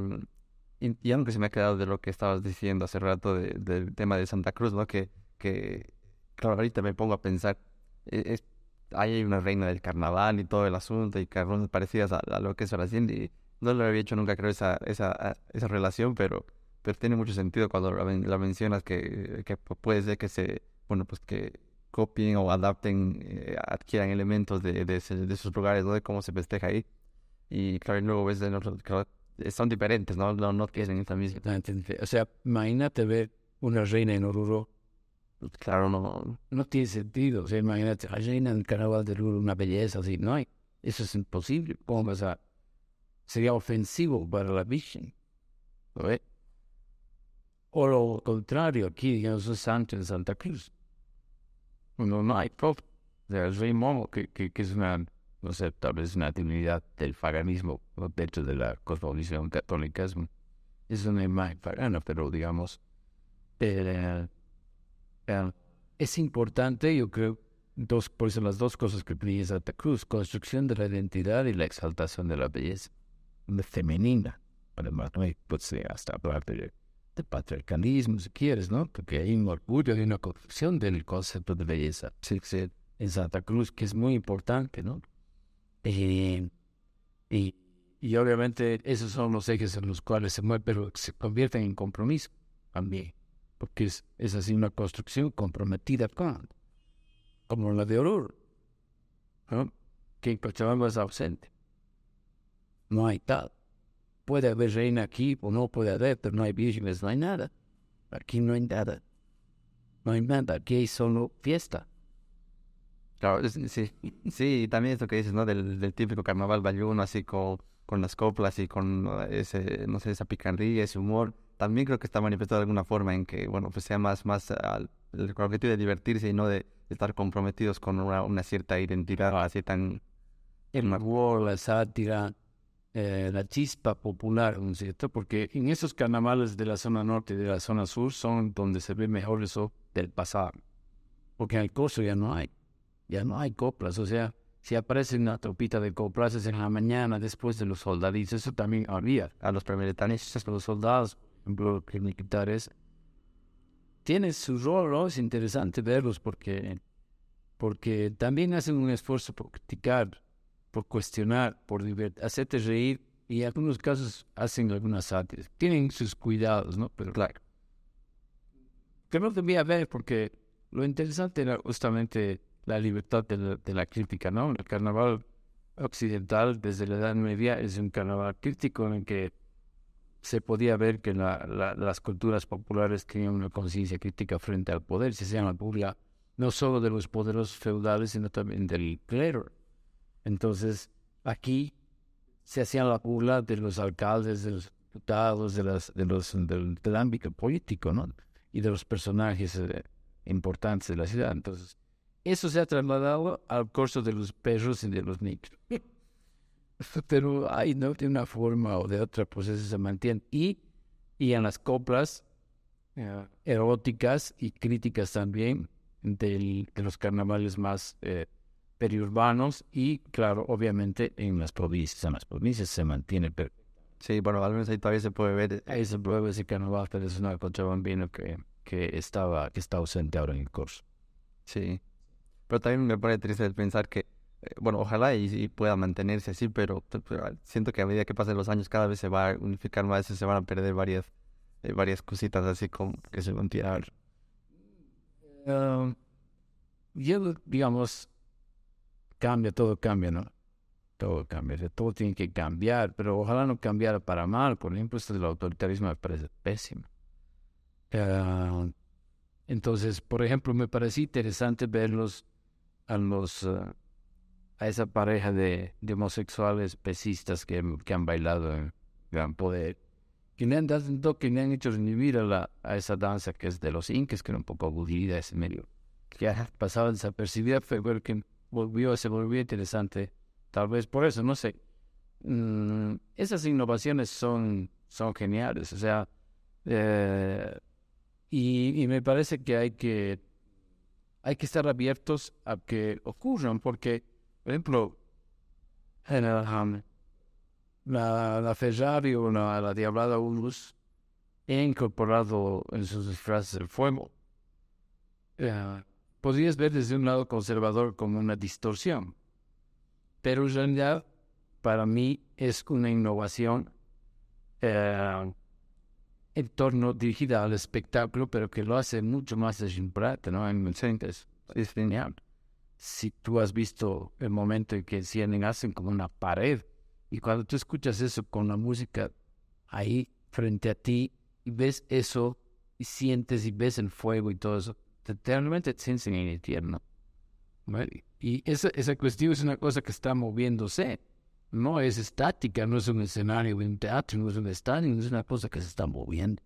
y, aunque se me ha quedado de lo que estabas diciendo hace rato del tema de Santa Cruz, ¿no? Que, que, claro, ahorita me pongo a pensar, e, es, hay una reina del carnaval y todo el asunto, y carros parecidas a, a, lo que es Brasil, y no lo había hecho nunca, creo, esa, esa, esa relación, pero, pero tiene mucho sentido cuando la, mencionas que, que, puede ser que se, bueno, pues que copien o adapten, eh, adquieran elementos de, de, esos lugares, ¿no? De cómo se festeja ahí. Y claro, y luego ves de nosotros, son diferentes, ¿no? No, no tienen esta misma. O sea, imagínate ver una reina en Oruro. Claro, no. No tiene sentido. O sea, imagínate, la reina en el carnaval de Oruro, una belleza así. No hay. Eso es imposible. ¿Cómo vas a sería ofensivo para la Virgen. ¿no O lo contrario, aquí digamos un santo en Santa Cruz. No, no hay pop. El rey Momo, que, que, es una, no sé, tal vez una divinidad del paganismo dentro de la cosmovisión católica. Es, una imagen pagana, pero digamos, es importante, yo creo, dos, por eso las dos cosas que pedí Santa Cruz, construcción de la identidad y la exaltación de la belleza femenina. Además, no hay, pues, hasta hablar de, patriarcalismo, si quieres, ¿no? Porque hay un orgullo y una confusión del concepto de belleza. En Santa Cruz, que es muy importante, ¿no? Eh, y, y obviamente esos son los ejes en los cuales se mueve, pero se convierten en compromiso también. Porque es, es así una construcción comprometida con, como la de Oruro, que en Cochabamba es ausente no hay tal. Puede haber reina aquí o no puede haber, pero no hay vírgenes, no hay nada. Aquí no hay nada. No hay nada, aquí hay solo fiesta. Claro, sí, sí, también esto que dices, ¿no? Del, del típico carnaval bayuno, así con, con las coplas y con ese, no sé, esa picardía, ese humor. También creo que está manifestado de alguna forma en que, bueno, pues sea más, más al, el objetivo de divertirse y no de estar comprometidos con una, una cierta identidad así tan... El humor, la sátira, eh, la chispa popular, ¿no es cierto? Porque en esos carnavales de la zona norte y de la zona sur son donde se ve mejor eso del pasado. Porque en el costo ya no hay, ya no hay coplas, o sea, si aparece una tropita de coplas en la mañana después de los soldaditos, eso también había. A los a los soldados, ejemplo, militares, tienen su rol, ¿no? Es interesante verlos porque, porque también hacen un esfuerzo por criticar por cuestionar, por hacerte reír y en algunos casos hacen algunas sátiras. Tienen sus cuidados, ¿no? Pero claro. Que no debía haber porque lo interesante era justamente la libertad de la, crítica, ¿no? El carnaval occidental desde la Edad Media es un carnaval crítico en el que se podía ver que las culturas populares tenían una conciencia crítica frente al poder, se llama burla no solo de los poderosos feudales, sino también del clero. Entonces, aquí se hacía la burla de los alcaldes, de los diputados, de, las, de los, del, ámbito político, ¿no? Y de los personajes eh, importantes de la ciudad. Entonces, eso se ha trasladado al curso de los perros y de los niños. Pero hay, ¿no? De una forma o de otra, pues eso se mantiene. Y, y en las coplas eróticas y críticas también de los carnavales más eh, periurbanos y, claro, obviamente en las provincias. En las provincias se mantiene Sí, bueno, al menos ahí todavía se puede ver. Ahí se puede ver ese carnaval tradicional cochabambino que, que, estaba, que está ausente ahora en el curso. Sí, pero también me pone triste el pensar que, eh, bueno, ojalá y, pueda mantenerse así, pero, siento que a medida que pasen los años cada vez se va a unificar más y se van a perder varias, eh, varias cositas así como que se van a tirar. Um, yo, digamos, cambia, todo cambia, ¿no? Todo cambia, todo tiene que cambiar, pero ojalá no cambiara para mal. Por ejemplo, esto del autoritarismo me parece pésimo. Eh, Entonces, por ejemplo, me pareció interesante verlos a los eh, a esa pareja de, de homosexuales pesistas que, que, han bailado en Gran Poder, que le han dado, que le han hecho revivir a, la, a esa danza que es de los incas, que era un poco aburrida ese medio, que ha pasado desapercibida, pero que volvió, se volvió interesante, tal vez por eso, no sé. Mm, esas innovaciones son, son geniales, o sea, eh, y, y me parece que hay que hay que estar abiertos a que ocurran, porque, por ejemplo, en el, la, la Ferrari o la, la Diablada Urus he incorporado en sus disfraces el fuego. Eh, podrías ver desde un lado conservador como una distorsión, pero en realidad para mí es una innovación eh, en torno dirigida al espectáculo, pero que lo hace mucho más ejemplar, ¿no? En el es, es genial. Si tú has visto el momento en que encienden, hacen como una pared, y cuando tú escuchas eso con la música ahí frente a ti, y ves eso, y sientes y ves el fuego y todo eso, realmente te en el infierno. Y esa, esa cuestión es una cosa que está moviéndose no es estática, no es un escenario un teatro, no es un estadio, es una cosa que se está moviendo.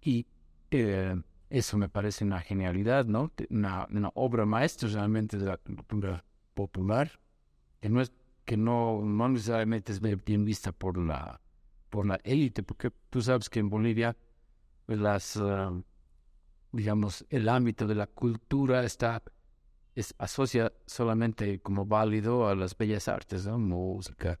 Y eh, eso me parece una genialidad, ¿no? Una, una, obra maestra realmente de la cultura popular, que no es que no, no necesariamente es bien vista por la por la élite, porque tú sabes que en Bolivia pues, las ah, digamos el ámbito de la cultura está es, asocia solamente como válido a las bellas artes. Música,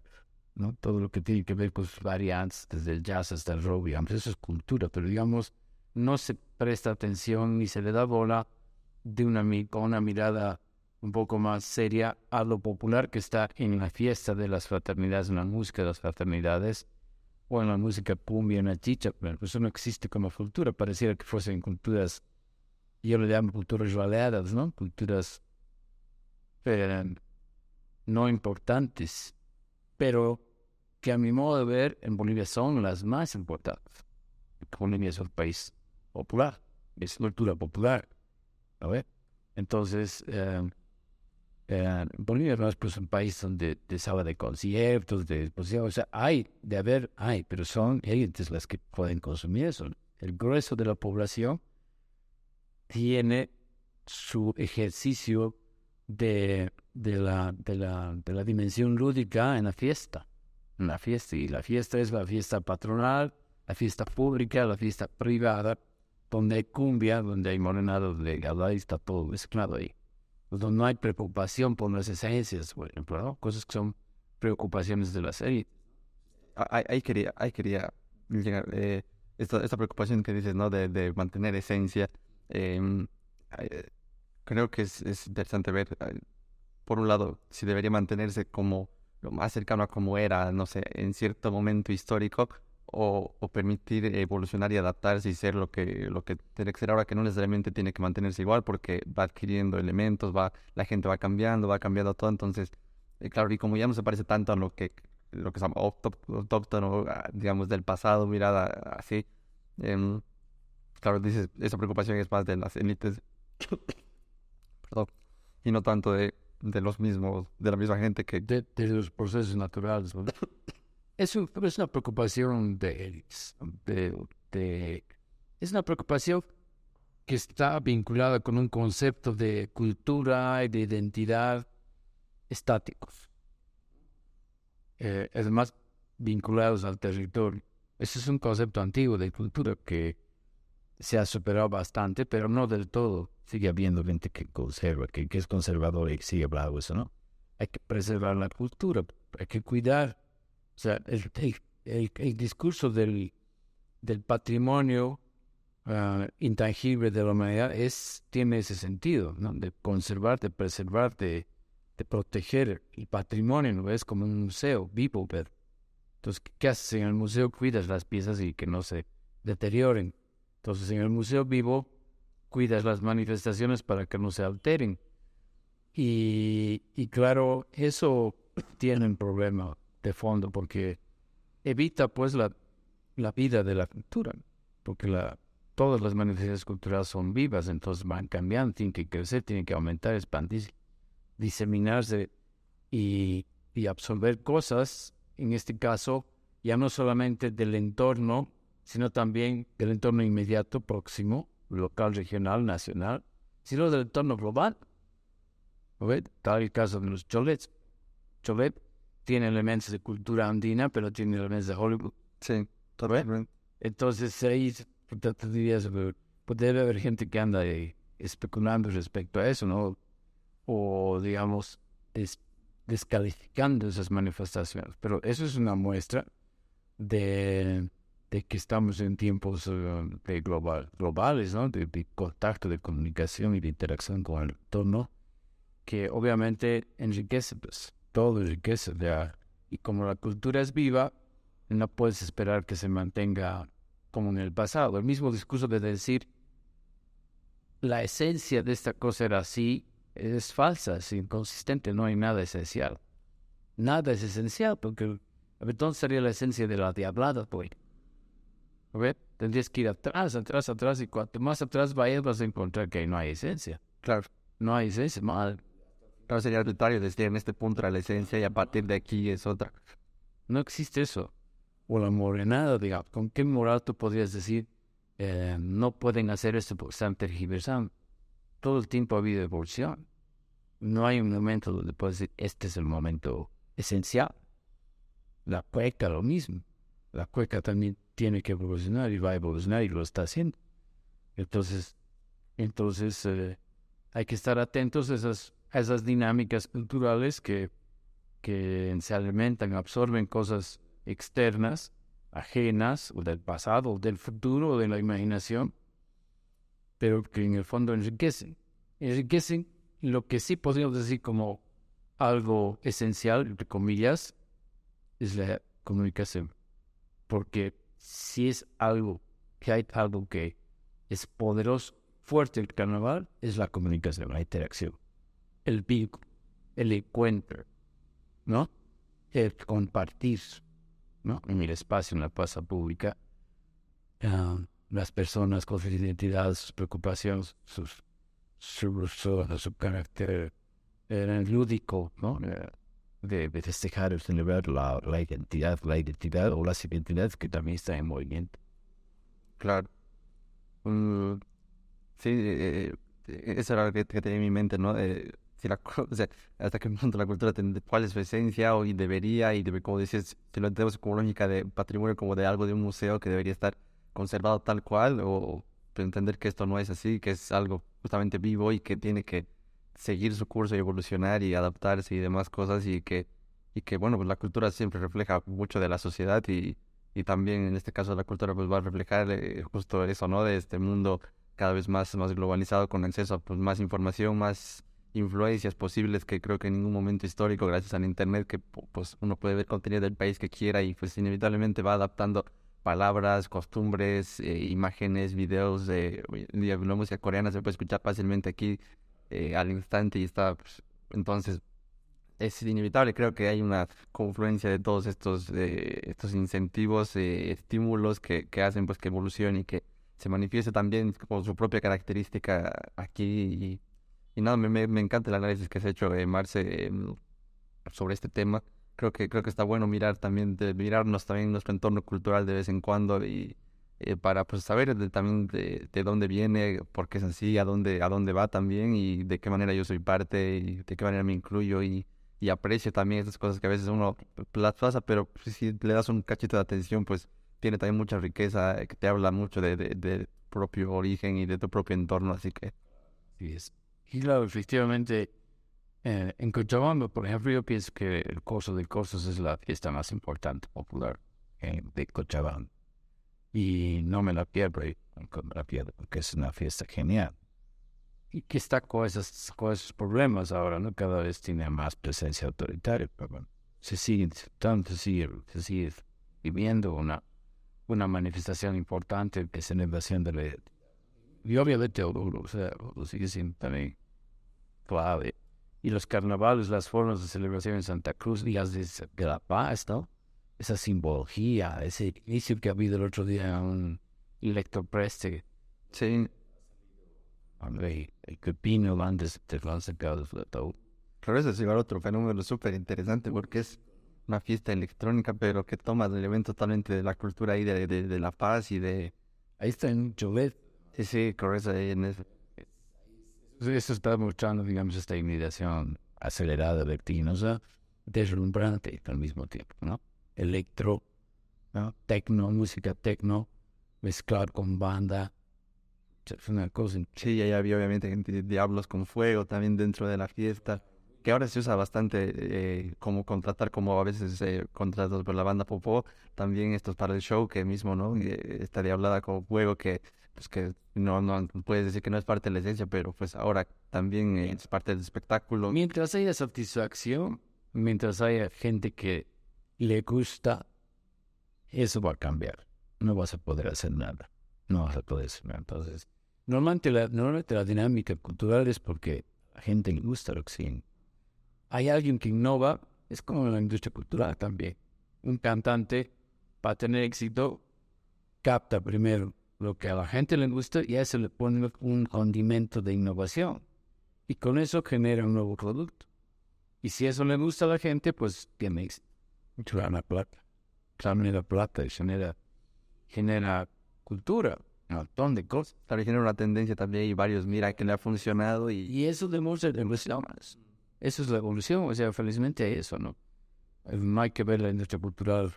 ¿no? Todo lo que tiene que ver con sus variantes, desde el jazz hasta el rock, digamos, eso es cultura, pero digamos, no se presta atención ni se le da bola de una, con una mirada un poco más seria a lo popular que está en la fiesta de las fraternidades, en la música de las fraternidades, o en la música cumbia, en la chicha, pero eso no existe como cultura, pareciera que fuesen culturas, yo le llamo culturas baleadas, ¿no? Culturas no importantes, pero que a mi modo de ver en Bolivia son las más importantes. Bolivia es un país popular, es cultura popular. ¿no Entonces, eh, eh, Bolivia es pues, un país donde se habla de conciertos, de exposiciones, o sea, hay, de haber, hay, pero son élites las que pueden consumir eso. El grueso de la población tiene su ejercicio de, de, la, de, la, de la dimensión lúdica en la fiesta. En la fiesta. Y la fiesta es la fiesta patronal, la fiesta pública, la fiesta privada, donde hay cumbia, donde hay morenado, donde ahí está todo mezclado ahí. Donde no hay preocupación por las esencias, por ejemplo, cosas que son preocupaciones de la serie. Ahí, quería, ahí quería llegar. Eh, esta, esta preocupación que dices, ¿no? De, de mantener esencia. Em, eh, creo que es, es interesante ver, eh, por un lado, si debería mantenerse como lo más cercano a como era, no sé, en cierto momento histórico, o, permitir evolucionar y adaptarse y ser lo que, lo que tiene que ser ahora, que no necesariamente tiene que mantenerse igual, porque va adquiriendo elementos, va, la gente va cambiando, va cambiando todo, entonces, eh, claro, y como ya no se parece tanto a lo que, lo que se llama autóctono, ah, digamos, del pasado, mirada así, eh, claro, dices, esa preocupación es más de las élites y no tanto de, de los mismos, de la misma gente que... De, los procesos naturales. Es, una preocupación de, de, Es una preocupación que está vinculada con un concepto de cultura y de identidad estáticos. Eh, además, vinculados al territorio. Ese es un concepto antiguo de cultura que se ha superado bastante, pero no del todo. Sigue habiendo gente que conserva, que, es conservador y sigue bravo eso, ¿no? Hay que preservar la cultura, hay que cuidar. O sea, el, el, discurso del, del patrimonio ah, intangible de la humanidad es, tiene ese sentido, ¿no? De conservar, de preservar, de, de proteger el patrimonio, ¿no? Es como un museo vivo. Entonces, ¿qué haces en el museo? Cuidas las piezas y que no se deterioren. Entonces, en el Museo Vivo cuidas las manifestaciones para que no se alteren. Y, y claro, eso tiene un problema de fondo porque evita pues la, la vida de la cultura, porque la, todas las manifestaciones culturales son vivas, entonces van cambiando, tienen que crecer, tienen que aumentar, expandirse, diseminarse y, y absorber cosas, en este caso, ya no solamente del entorno, sino también del entorno inmediato, próximo, local, regional, nacional, sino del entorno global. Tal el caso de los cholets. Cholet tiene elementos de cultura andina, pero tiene elementos de Hollywood. Sí, totalmente. Entonces ahí dirías, puede haber gente que anda ahí especulando respecto a eso, ¿no? O digamos, descalificando esas manifestaciones. Pero eso es una muestra de, de que estamos en tiempos eh, de global, globales, ¿no? De, de, contacto, de comunicación y de interacción con el entorno, que obviamente enriquece, pues, todo enriquece. Ya. Y como la cultura es viva, no puedes esperar que se mantenga como en el pasado. El mismo discurso de decir la esencia de esta cosa era así es falsa, es inconsistente, no hay nada esencial. Nada es esencial porque entonces sería la esencia de la diablada, pues. ¿Ves? Tendrías que ir atrás, atrás, atrás, y cuanto más atrás vayas vas a encontrar que no hay esencia. Claro. No hay esencia, mal. Claro, sería arbitrario decir en este punto era la esencia y a partir de aquí es otra. No existe eso. O la morenada, digamos. ¿Con qué moral tú podrías decir eh, no pueden hacer esto porque están tergiversando? Todo el tiempo ha habido evolución. No hay un momento donde puedes decir este es el momento esencial. La cueca lo mismo. La cueca también tiene que evolucionar y va a evolucionar y lo está haciendo. Entonces, entonces eh, hay que estar atentos a esas, a esas dinámicas culturales que, que se alimentan, absorben cosas externas, ajenas, o del pasado, o del futuro, o de la imaginación, pero que en el fondo enriquecen. Enriquecen lo que sí podríamos decir como algo esencial, entre comillas, es la comunicación. Porque si es algo, que hay algo que es poderoso, fuerte el carnaval, es la comunicación, la interacción, el vínculo, el encuentro, ¿no? El compartir, ¿no? En el espacio, en la plaza pública, uh, las personas con sus identidades, sus preocupaciones, sus, su, su, su carácter eh, lúdico, ¿no? Eh, de, de, festejar o celebrar la, la, identidad, la identidad o las identidades que también están en movimiento. Claro. Mm, sí, eh, eso era lo que, que, tenía en mi mente, ¿no? Si la, o sea, hasta qué punto la cultura tiene, cuál es su esencia o y debería, y debe, como dices, si lo entendemos como lógica de patrimonio, como de algo de un museo que debería estar conservado tal cual, o entender que esto no es así, que es algo justamente vivo y que tiene que seguir su curso y evolucionar y adaptarse y demás cosas y que, y que bueno, pues la cultura siempre refleja mucho de la sociedad y, y también en este caso la cultura pues va a reflejar eh, justo eso, ¿no? De este mundo cada vez más, más globalizado con acceso a pues, más información, más influencias posibles que creo que en ningún momento histórico, gracias al Internet, que pues uno puede ver contenido del país que quiera y pues inevitablemente va adaptando palabras, costumbres, eh, imágenes, videos de la música coreana se puede escuchar fácilmente aquí eh, al instante y está pues, entonces es inevitable creo que hay una confluencia de todos estos eh, estos incentivos estímulos que, que hacen pues que evolucione y que se manifieste también con su propia característica aquí y, nada me, me, encanta el análisis que has hecho Marce sobre este tema creo que creo que está bueno mirar también de, mirarnos también nuestro entorno cultural de vez en cuando y eh, para pues saber de, también de, de, dónde viene, por qué es así, a dónde, a dónde va también y de qué manera yo soy parte y de qué manera me incluyo y, y aprecio también esas cosas que a veces uno las pasa, pero si le das un cachito de atención, pues tiene también mucha riqueza, eh, que te habla mucho de, de propio origen y de tu propio entorno, así que... Sí, es. Y claro, efectivamente, eh, en Cochabamba, por ejemplo, yo pienso que el Corso de Corsos es la fiesta más importante, popular eh, de Cochabamba y no me la pierdo, y me la pierdo porque es una fiesta genial. Y que está con, esas, con esos problemas ahora, ¿no? Cada vez tiene más presencia autoritaria, pero bueno, se sigue tanto, se sigue, se sigue viviendo una, una manifestación importante de celebración de la y obviamente o sea, lo sigue siendo también clave. Y los carnavales, las formas de celebración en Santa Cruz, días de, de la paz, ¿no? esa simbología, ese inicio que ha habido el otro día un lector preste Sí. El, el pepino antes te lo han sacado del ataúd. Claro, eso es igual otro fenómeno súper interesante porque es una fiesta electrónica, pero que toma el evento totalmente de la cultura ahí de, de, de La Paz y de... Ahí está en Cholet. Sí, sí, correcto, ahí en eso. Eso está mostrando, digamos, esta inmigración acelerada, vertiginosa, deslumbrante al mismo tiempo, ¿no? Electro, ¿no? Tecno, música tecno, mezclar con banda. Es una cosa. Sí, y ahí había obviamente diablos con fuego también dentro de la fiesta que ahora se usa bastante eh, como contratar, como a veces contratos por la banda Popó, también estos para el show, que mismo, ¿no? Eh, esta diablada como juego que, pues que no, no puedes decir que no es parte de la esencia, pero pues ahora también es parte del espectáculo. Mientras haya satisfacción, mientras haya gente que le gusta, eso va a cambiar. No vas a poder hacer nada. No vas a poder hacer nada. Entonces, normalmente la, normalmente la dinámica cultural es porque a gente le gusta lo que sigue hay alguien que innova, es como en la industria cultural también. Un cantante, para tener éxito, capta primero lo que a la gente le gusta y a eso le pone un condimento de innovación. Y con eso genera un nuevo producto. Y si eso le gusta a la gente, pues tiene éxito. Gana plata. Genera plata y genera, genera cultura. Un montón de cosas. También genera una tendencia también y varios, mira, que le ha funcionado y... Y eso demuestra que más. Eso es la evolución, o sea, felizmente eso, ¿no? No hay que ver la industria cultural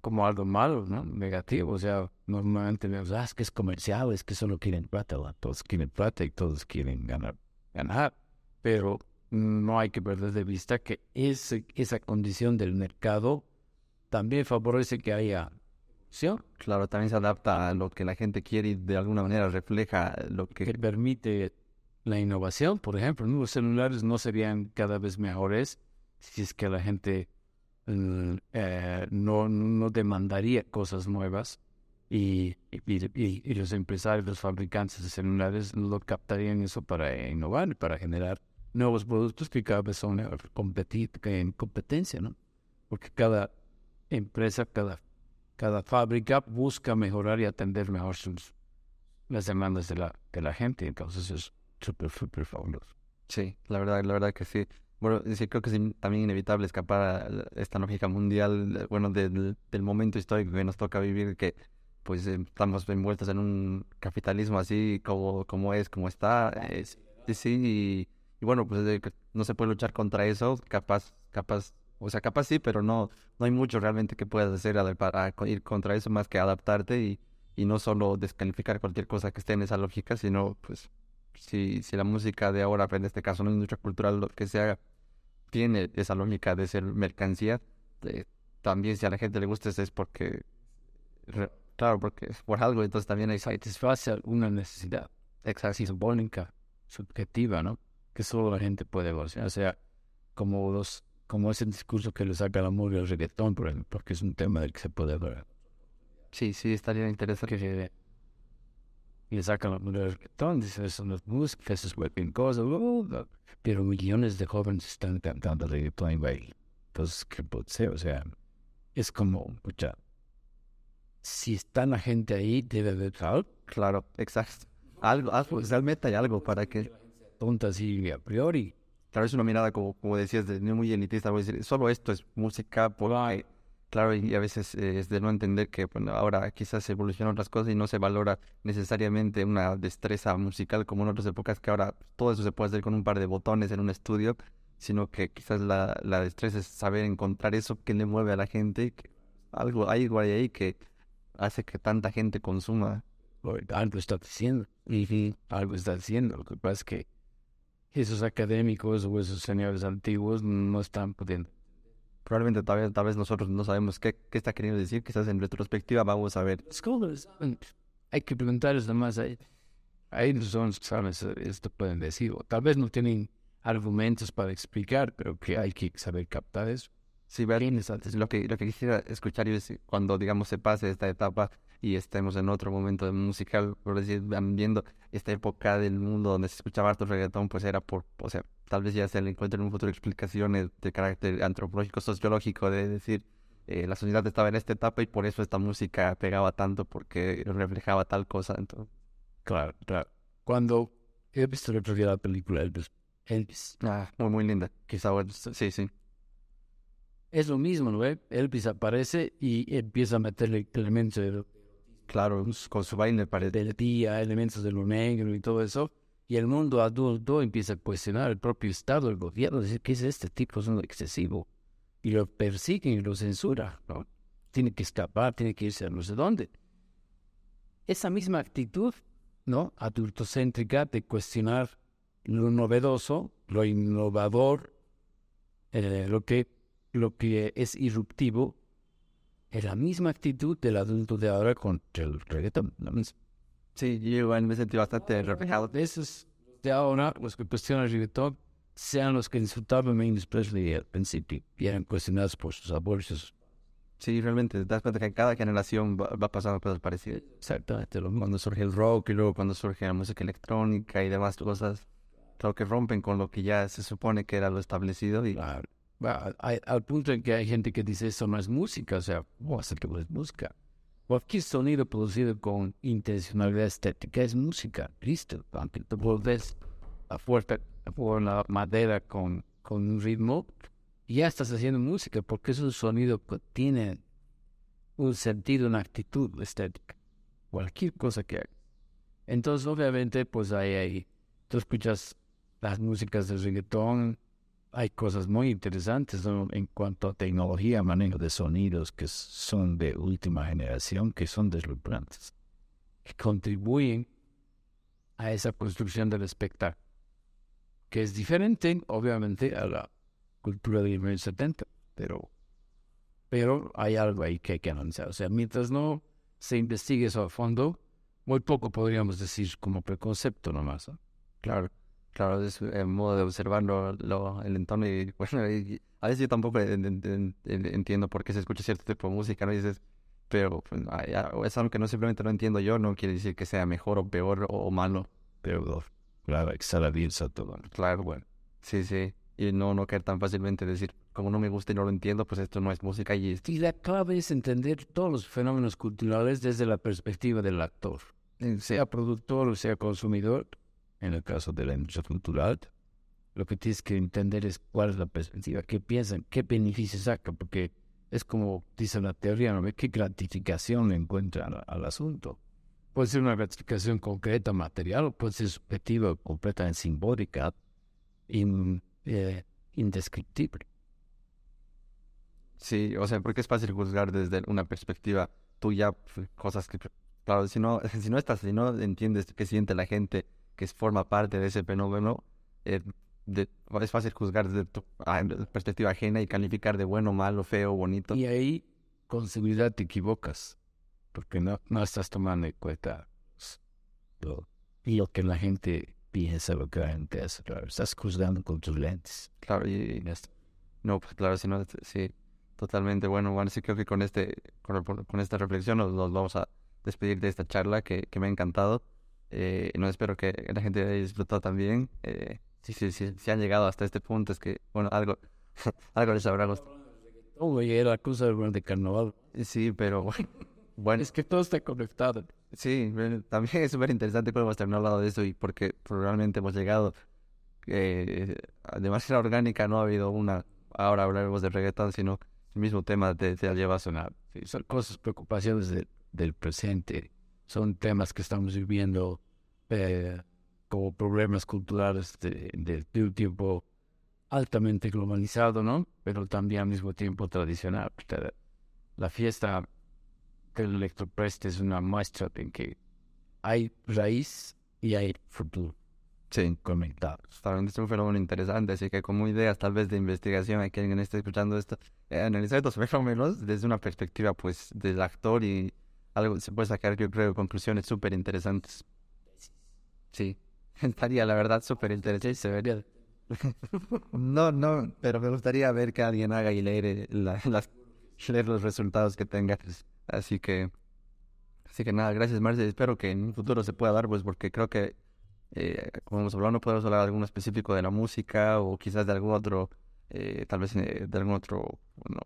como algo malo, ¿no? Negativo, o sea, normalmente vemos, ah, es que es comercial, es que solo quieren plata, todos quieren plata y todos quieren ganar, ganar, pero no hay que perder de vista que ese, esa condición del mercado también favorece que haya ¿Sí? Claro, también se adapta a lo que la gente quiere y de alguna manera refleja lo que... que permite la innovación, por ejemplo, los celulares no serían cada vez mejores si es que la gente eh, no, no demandaría cosas nuevas y, y, los empresarios, los fabricantes de celulares lo captarían eso para innovar, para generar nuevos productos que cada vez son competir, en competencia, ¿no? Porque cada empresa, cada, cada fábrica busca mejorar y atender mejor sus, las demandas de la, de la gente. Entonces es súper, súper fabuloso. Sí, la verdad, la verdad que sí. Bueno, sí, creo que es también inevitable escapar a esta lógica mundial, bueno, del, del momento histórico que nos toca vivir, que pues estamos envueltos en un capitalismo así como, como es, como está. Es, sí, y, bueno, pues no se puede luchar contra eso, capaz, capaz, o sea, capaz sí, pero no, no hay mucho realmente que puedas hacer para ir contra eso más que adaptarte y, y no solo descalificar cualquier cosa que esté en esa lógica, sino pues si, si la música de ahora, en este caso, no industria cultural, lo que sea, tiene esa lógica de ser mercancía, eh, también si a la gente le gusta es porque, claro, porque es por algo, entonces también hay... Satisface una necesidad exacto. simbólica, subjetiva, ¿no? Que solo la gente puede ver. O sea, como los como ese discurso que le saca la música al reggaetón, por ejemplo, porque es un tema del que se puede ver. Sí, sí, estaría interesante. Que y sacan la música entonces eso no es música, eso es cualquier cosa, pero millones de jóvenes están cantando reggaetón, güey. Entonces, ¿qué puede ser? O sea, es como, escucha, si está la gente ahí, debe haber algo. Claro, exacto. Algo, algo, realmente hay algo para que... Tonta así a priori. Tal vez una mirada, como, como decías, de muy elitista, voy a decir, solo esto es música, porque... Claro, y a veces eh, es de no entender que bueno, ahora quizás evolucionan otras cosas y no se valora necesariamente una destreza musical como en otras épocas, que ahora todo eso se puede hacer con un par de botones en un estudio, sino que quizás la, la destreza es saber encontrar eso que le mueve a la gente, que algo, hay algo ahí que hace que tanta gente consuma. Algo está diciendo, algo está diciendo. Lo que pasa es que esos académicos o esos señores antiguos no están pudiendo probablemente tal vez, tal vez nosotros no sabemos qué, qué, está queriendo decir, quizás en retrospectiva vamos a ver. hay que preguntarles nomás, ahí, ahí son sabes, esto pueden decir, o tal vez no tienen argumentos para explicar, pero que hay que saber captar eso. Sí, ver, lo que, lo que quisiera escuchar es cuando, digamos, se pase esta etapa y estemos en otro momento musical, por decir, viendo esta época del mundo donde se escuchaba harto reggaetón, pues era por, o sea, tal vez ya se le encuentren en un futuro explicaciones de carácter antropológico, sociológico, de decir, eh, la sociedad estaba en esta etapa y por eso esta música pegaba tanto, porque reflejaba tal cosa. Entonces, Claro, claro. Cuando he visto día la película Elvis, Elvis, Ah, muy, muy linda. Quizá, bueno, sí, sí. es lo mismo, ¿no? Elvis aparece y empieza a meterle elementos de, Claro, con su baile parece. del día, elementos de lo negro y todo eso. Y el mundo adulto empieza a cuestionar el propio Estado, el gobierno, decir, ¿qué es este tipo? Es un excesivo. Y lo persiguen y lo censuran, ¿no? Tiene que escapar, tiene que irse a no sé dónde. Esa misma actitud, ¿no? Adultocéntrica de cuestionar lo novedoso, lo innovador, eh, lo, que, lo que es irruptivo, es la misma actitud del adulto de ahora con el reggaetón. Sí, yo me sentí bastante reflejado. Esos de ahora, los que cuestionan el reggaetón, sean los que insultaban a Elvis Presley al principio y eran cuestionados por sus abortos. Sí, realmente, te das cuenta que cada generación va, va pasando cosas parecidas. Exactamente lo mismo. Cuando surge el rock y luego cuando surge la música electrónica y demás cosas, creo que rompen con lo que ya se supone que era lo establecido y Claro. Va, hay- al punto en que hay gente que dice eso no es música, o sea, ¿cómo hacer que no es música? Cualquier sonido producido con intencionalidad estética es música, listo. Aunque te volvés a fuerte por la madera con, con un ritmo, ya estás haciendo música porque es un sonido que tiene un sentido, una actitud estética. Cualquier cosa que haga. Entonces, obviamente, pues ahí, ahí, tú escuchas las músicas del reggaetón, hay cosas muy interesantes ¿no? en cuanto a tecnología, manejo de sonidos que son de última generación, que son deslumbrantes, que contribuyen a esa construcción del espectáculo, que es diferente, obviamente, a la cultura de los 70, pero, pero hay algo ahí que hay que analizar. O sea, mientras no se investigue eso a fondo, muy poco podríamos decir como preconcepto nomás. ¿no? claro, claro, es el modo de observar lo, lo- el entorno y bueno, y a veces yo tampoco en- en- en- en- entiendo por qué se escucha cierto tipo de música, ¿no? Y dices, pero pues, ay, ah, es algo que no simplemente no entiendo yo, no quiere decir que sea mejor o peor o, o malo. Pero, claro, extraviesa todo. Claro, bueno, sí, sí. Y no, no caer tan fácilmente decir, como no me gusta y no lo entiendo, pues esto no es música y esto. Y la clave es entender todos los fenómenos culturales desde la perspectiva del actor, sea productor o sea consumidor. En el caso de la industria cultural, lo que tienes que entender es cuál es la perspectiva, qué piensan, qué beneficios sacan, porque es como dice la teoría, ¿no? qué gratificación le encuentra al, asunto. Puede ser una gratificación concreta, material, o puede ser subjetiva, completamente simbólica, eh, indescriptible. Sí, o sea, porque es fácil juzgar desde una perspectiva tuya pues, cosas que, claro, si no, si no estás, si no entiendes qué siente la gente que forma parte de ese fenómeno, eh, de- es fácil juzgar desde tu ah, perspectiva ajena y calificar de bueno, malo, feo, bonito. Y ahí, con seguridad, te equivocas, porque no, no estás tomando en cuenta lo, lo que la gente piensa, lo que la gente hace. claro. Estás juzgando con tus lentes. Claro, y, no, pues claro, si no, sí, totalmente bueno. Bueno, sí creo que con este, con, con esta reflexión nos, nos vamos a despedir de esta charla que, que me ha encantado. Eh, no espero que la gente haya disfrutado también. Eh, si, si, si, si han llegado hasta este punto, es que, bueno, algo, algo les habrá gustado. Oye, era cosa de carnaval. Sí, pero bueno, bueno, Es que todo está conectado. sí, también es súper interesante cómo hemos terminado hablando de eso y porque probablemente hemos llegado eh, de manera orgánica, no ha habido una, ahora hablaremos de reggaetón, sino el mismo tema te, te lleva a sonar. Sí, son cosas, preocupaciones de- del presente. Son temas que estamos viviendo eh, como problemas culturales de, de- de un tiempo altamente globalizado, ¿no? Pero también al mismo tiempo tradicional. La fiesta del Electroprest es una muestra en que hay raíz y hay futuro Sí. conectados. También es un fenómeno interesante, así que como ideas tal vez de investigación a quien esté escuchando esto, eh, analizar estos fenómenos desde una perspectiva pues del actor y algo se puede sacar yo creo conclusiones súper interesantes. Sí, estaría la verdad súper interesante. Vería. No, no, pero me gustaría ver que alguien haga y leer, eh, la- leer los resultados que tenga. Así que, así que nada, gracias Marce. Espero que en un futuro se pueda dar, pues porque creo que, eh, como hemos hablado, no podemos hablar de algún específico de la música o quizás de algún otro, eh, tal vez eh, de algún otro, bueno,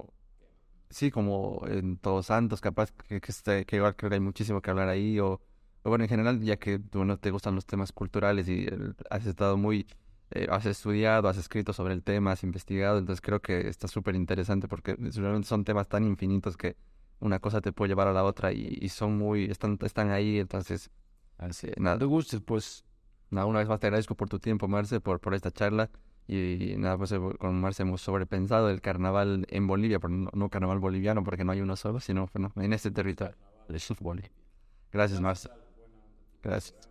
sí, como en Todos Santos, capaz que, que, igual creo que hay muchísimo que hablar ahí o, bueno, en general, ya que tú no te gustan los temas culturales y eh, has estado muy, eh, has estudiado, has escrito sobre el tema, has investigado, entonces creo que está súper interesante porque realmente son temas tan infinitos que una cosa te puede llevar a la otra y, y son muy, están, están ahí, entonces, Así nada, Te gustes, pues, nada, una vez más te agradezco por tu tiempo, Marce, por, por esta charla. Y, nada, pues con Marce hemos sobrepensado el carnaval en Bolivia, pero no, no carnaval boliviano, porque no hay uno solo, sino bueno, en este territorio. Gracias, Marce. Gracias.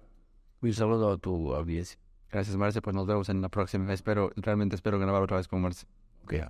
Un saludo a tu audiencia. Gracias, Marce. Pues nos vemos en la próxima. Espero, realmente espero grabar otra vez con Marce. Okay.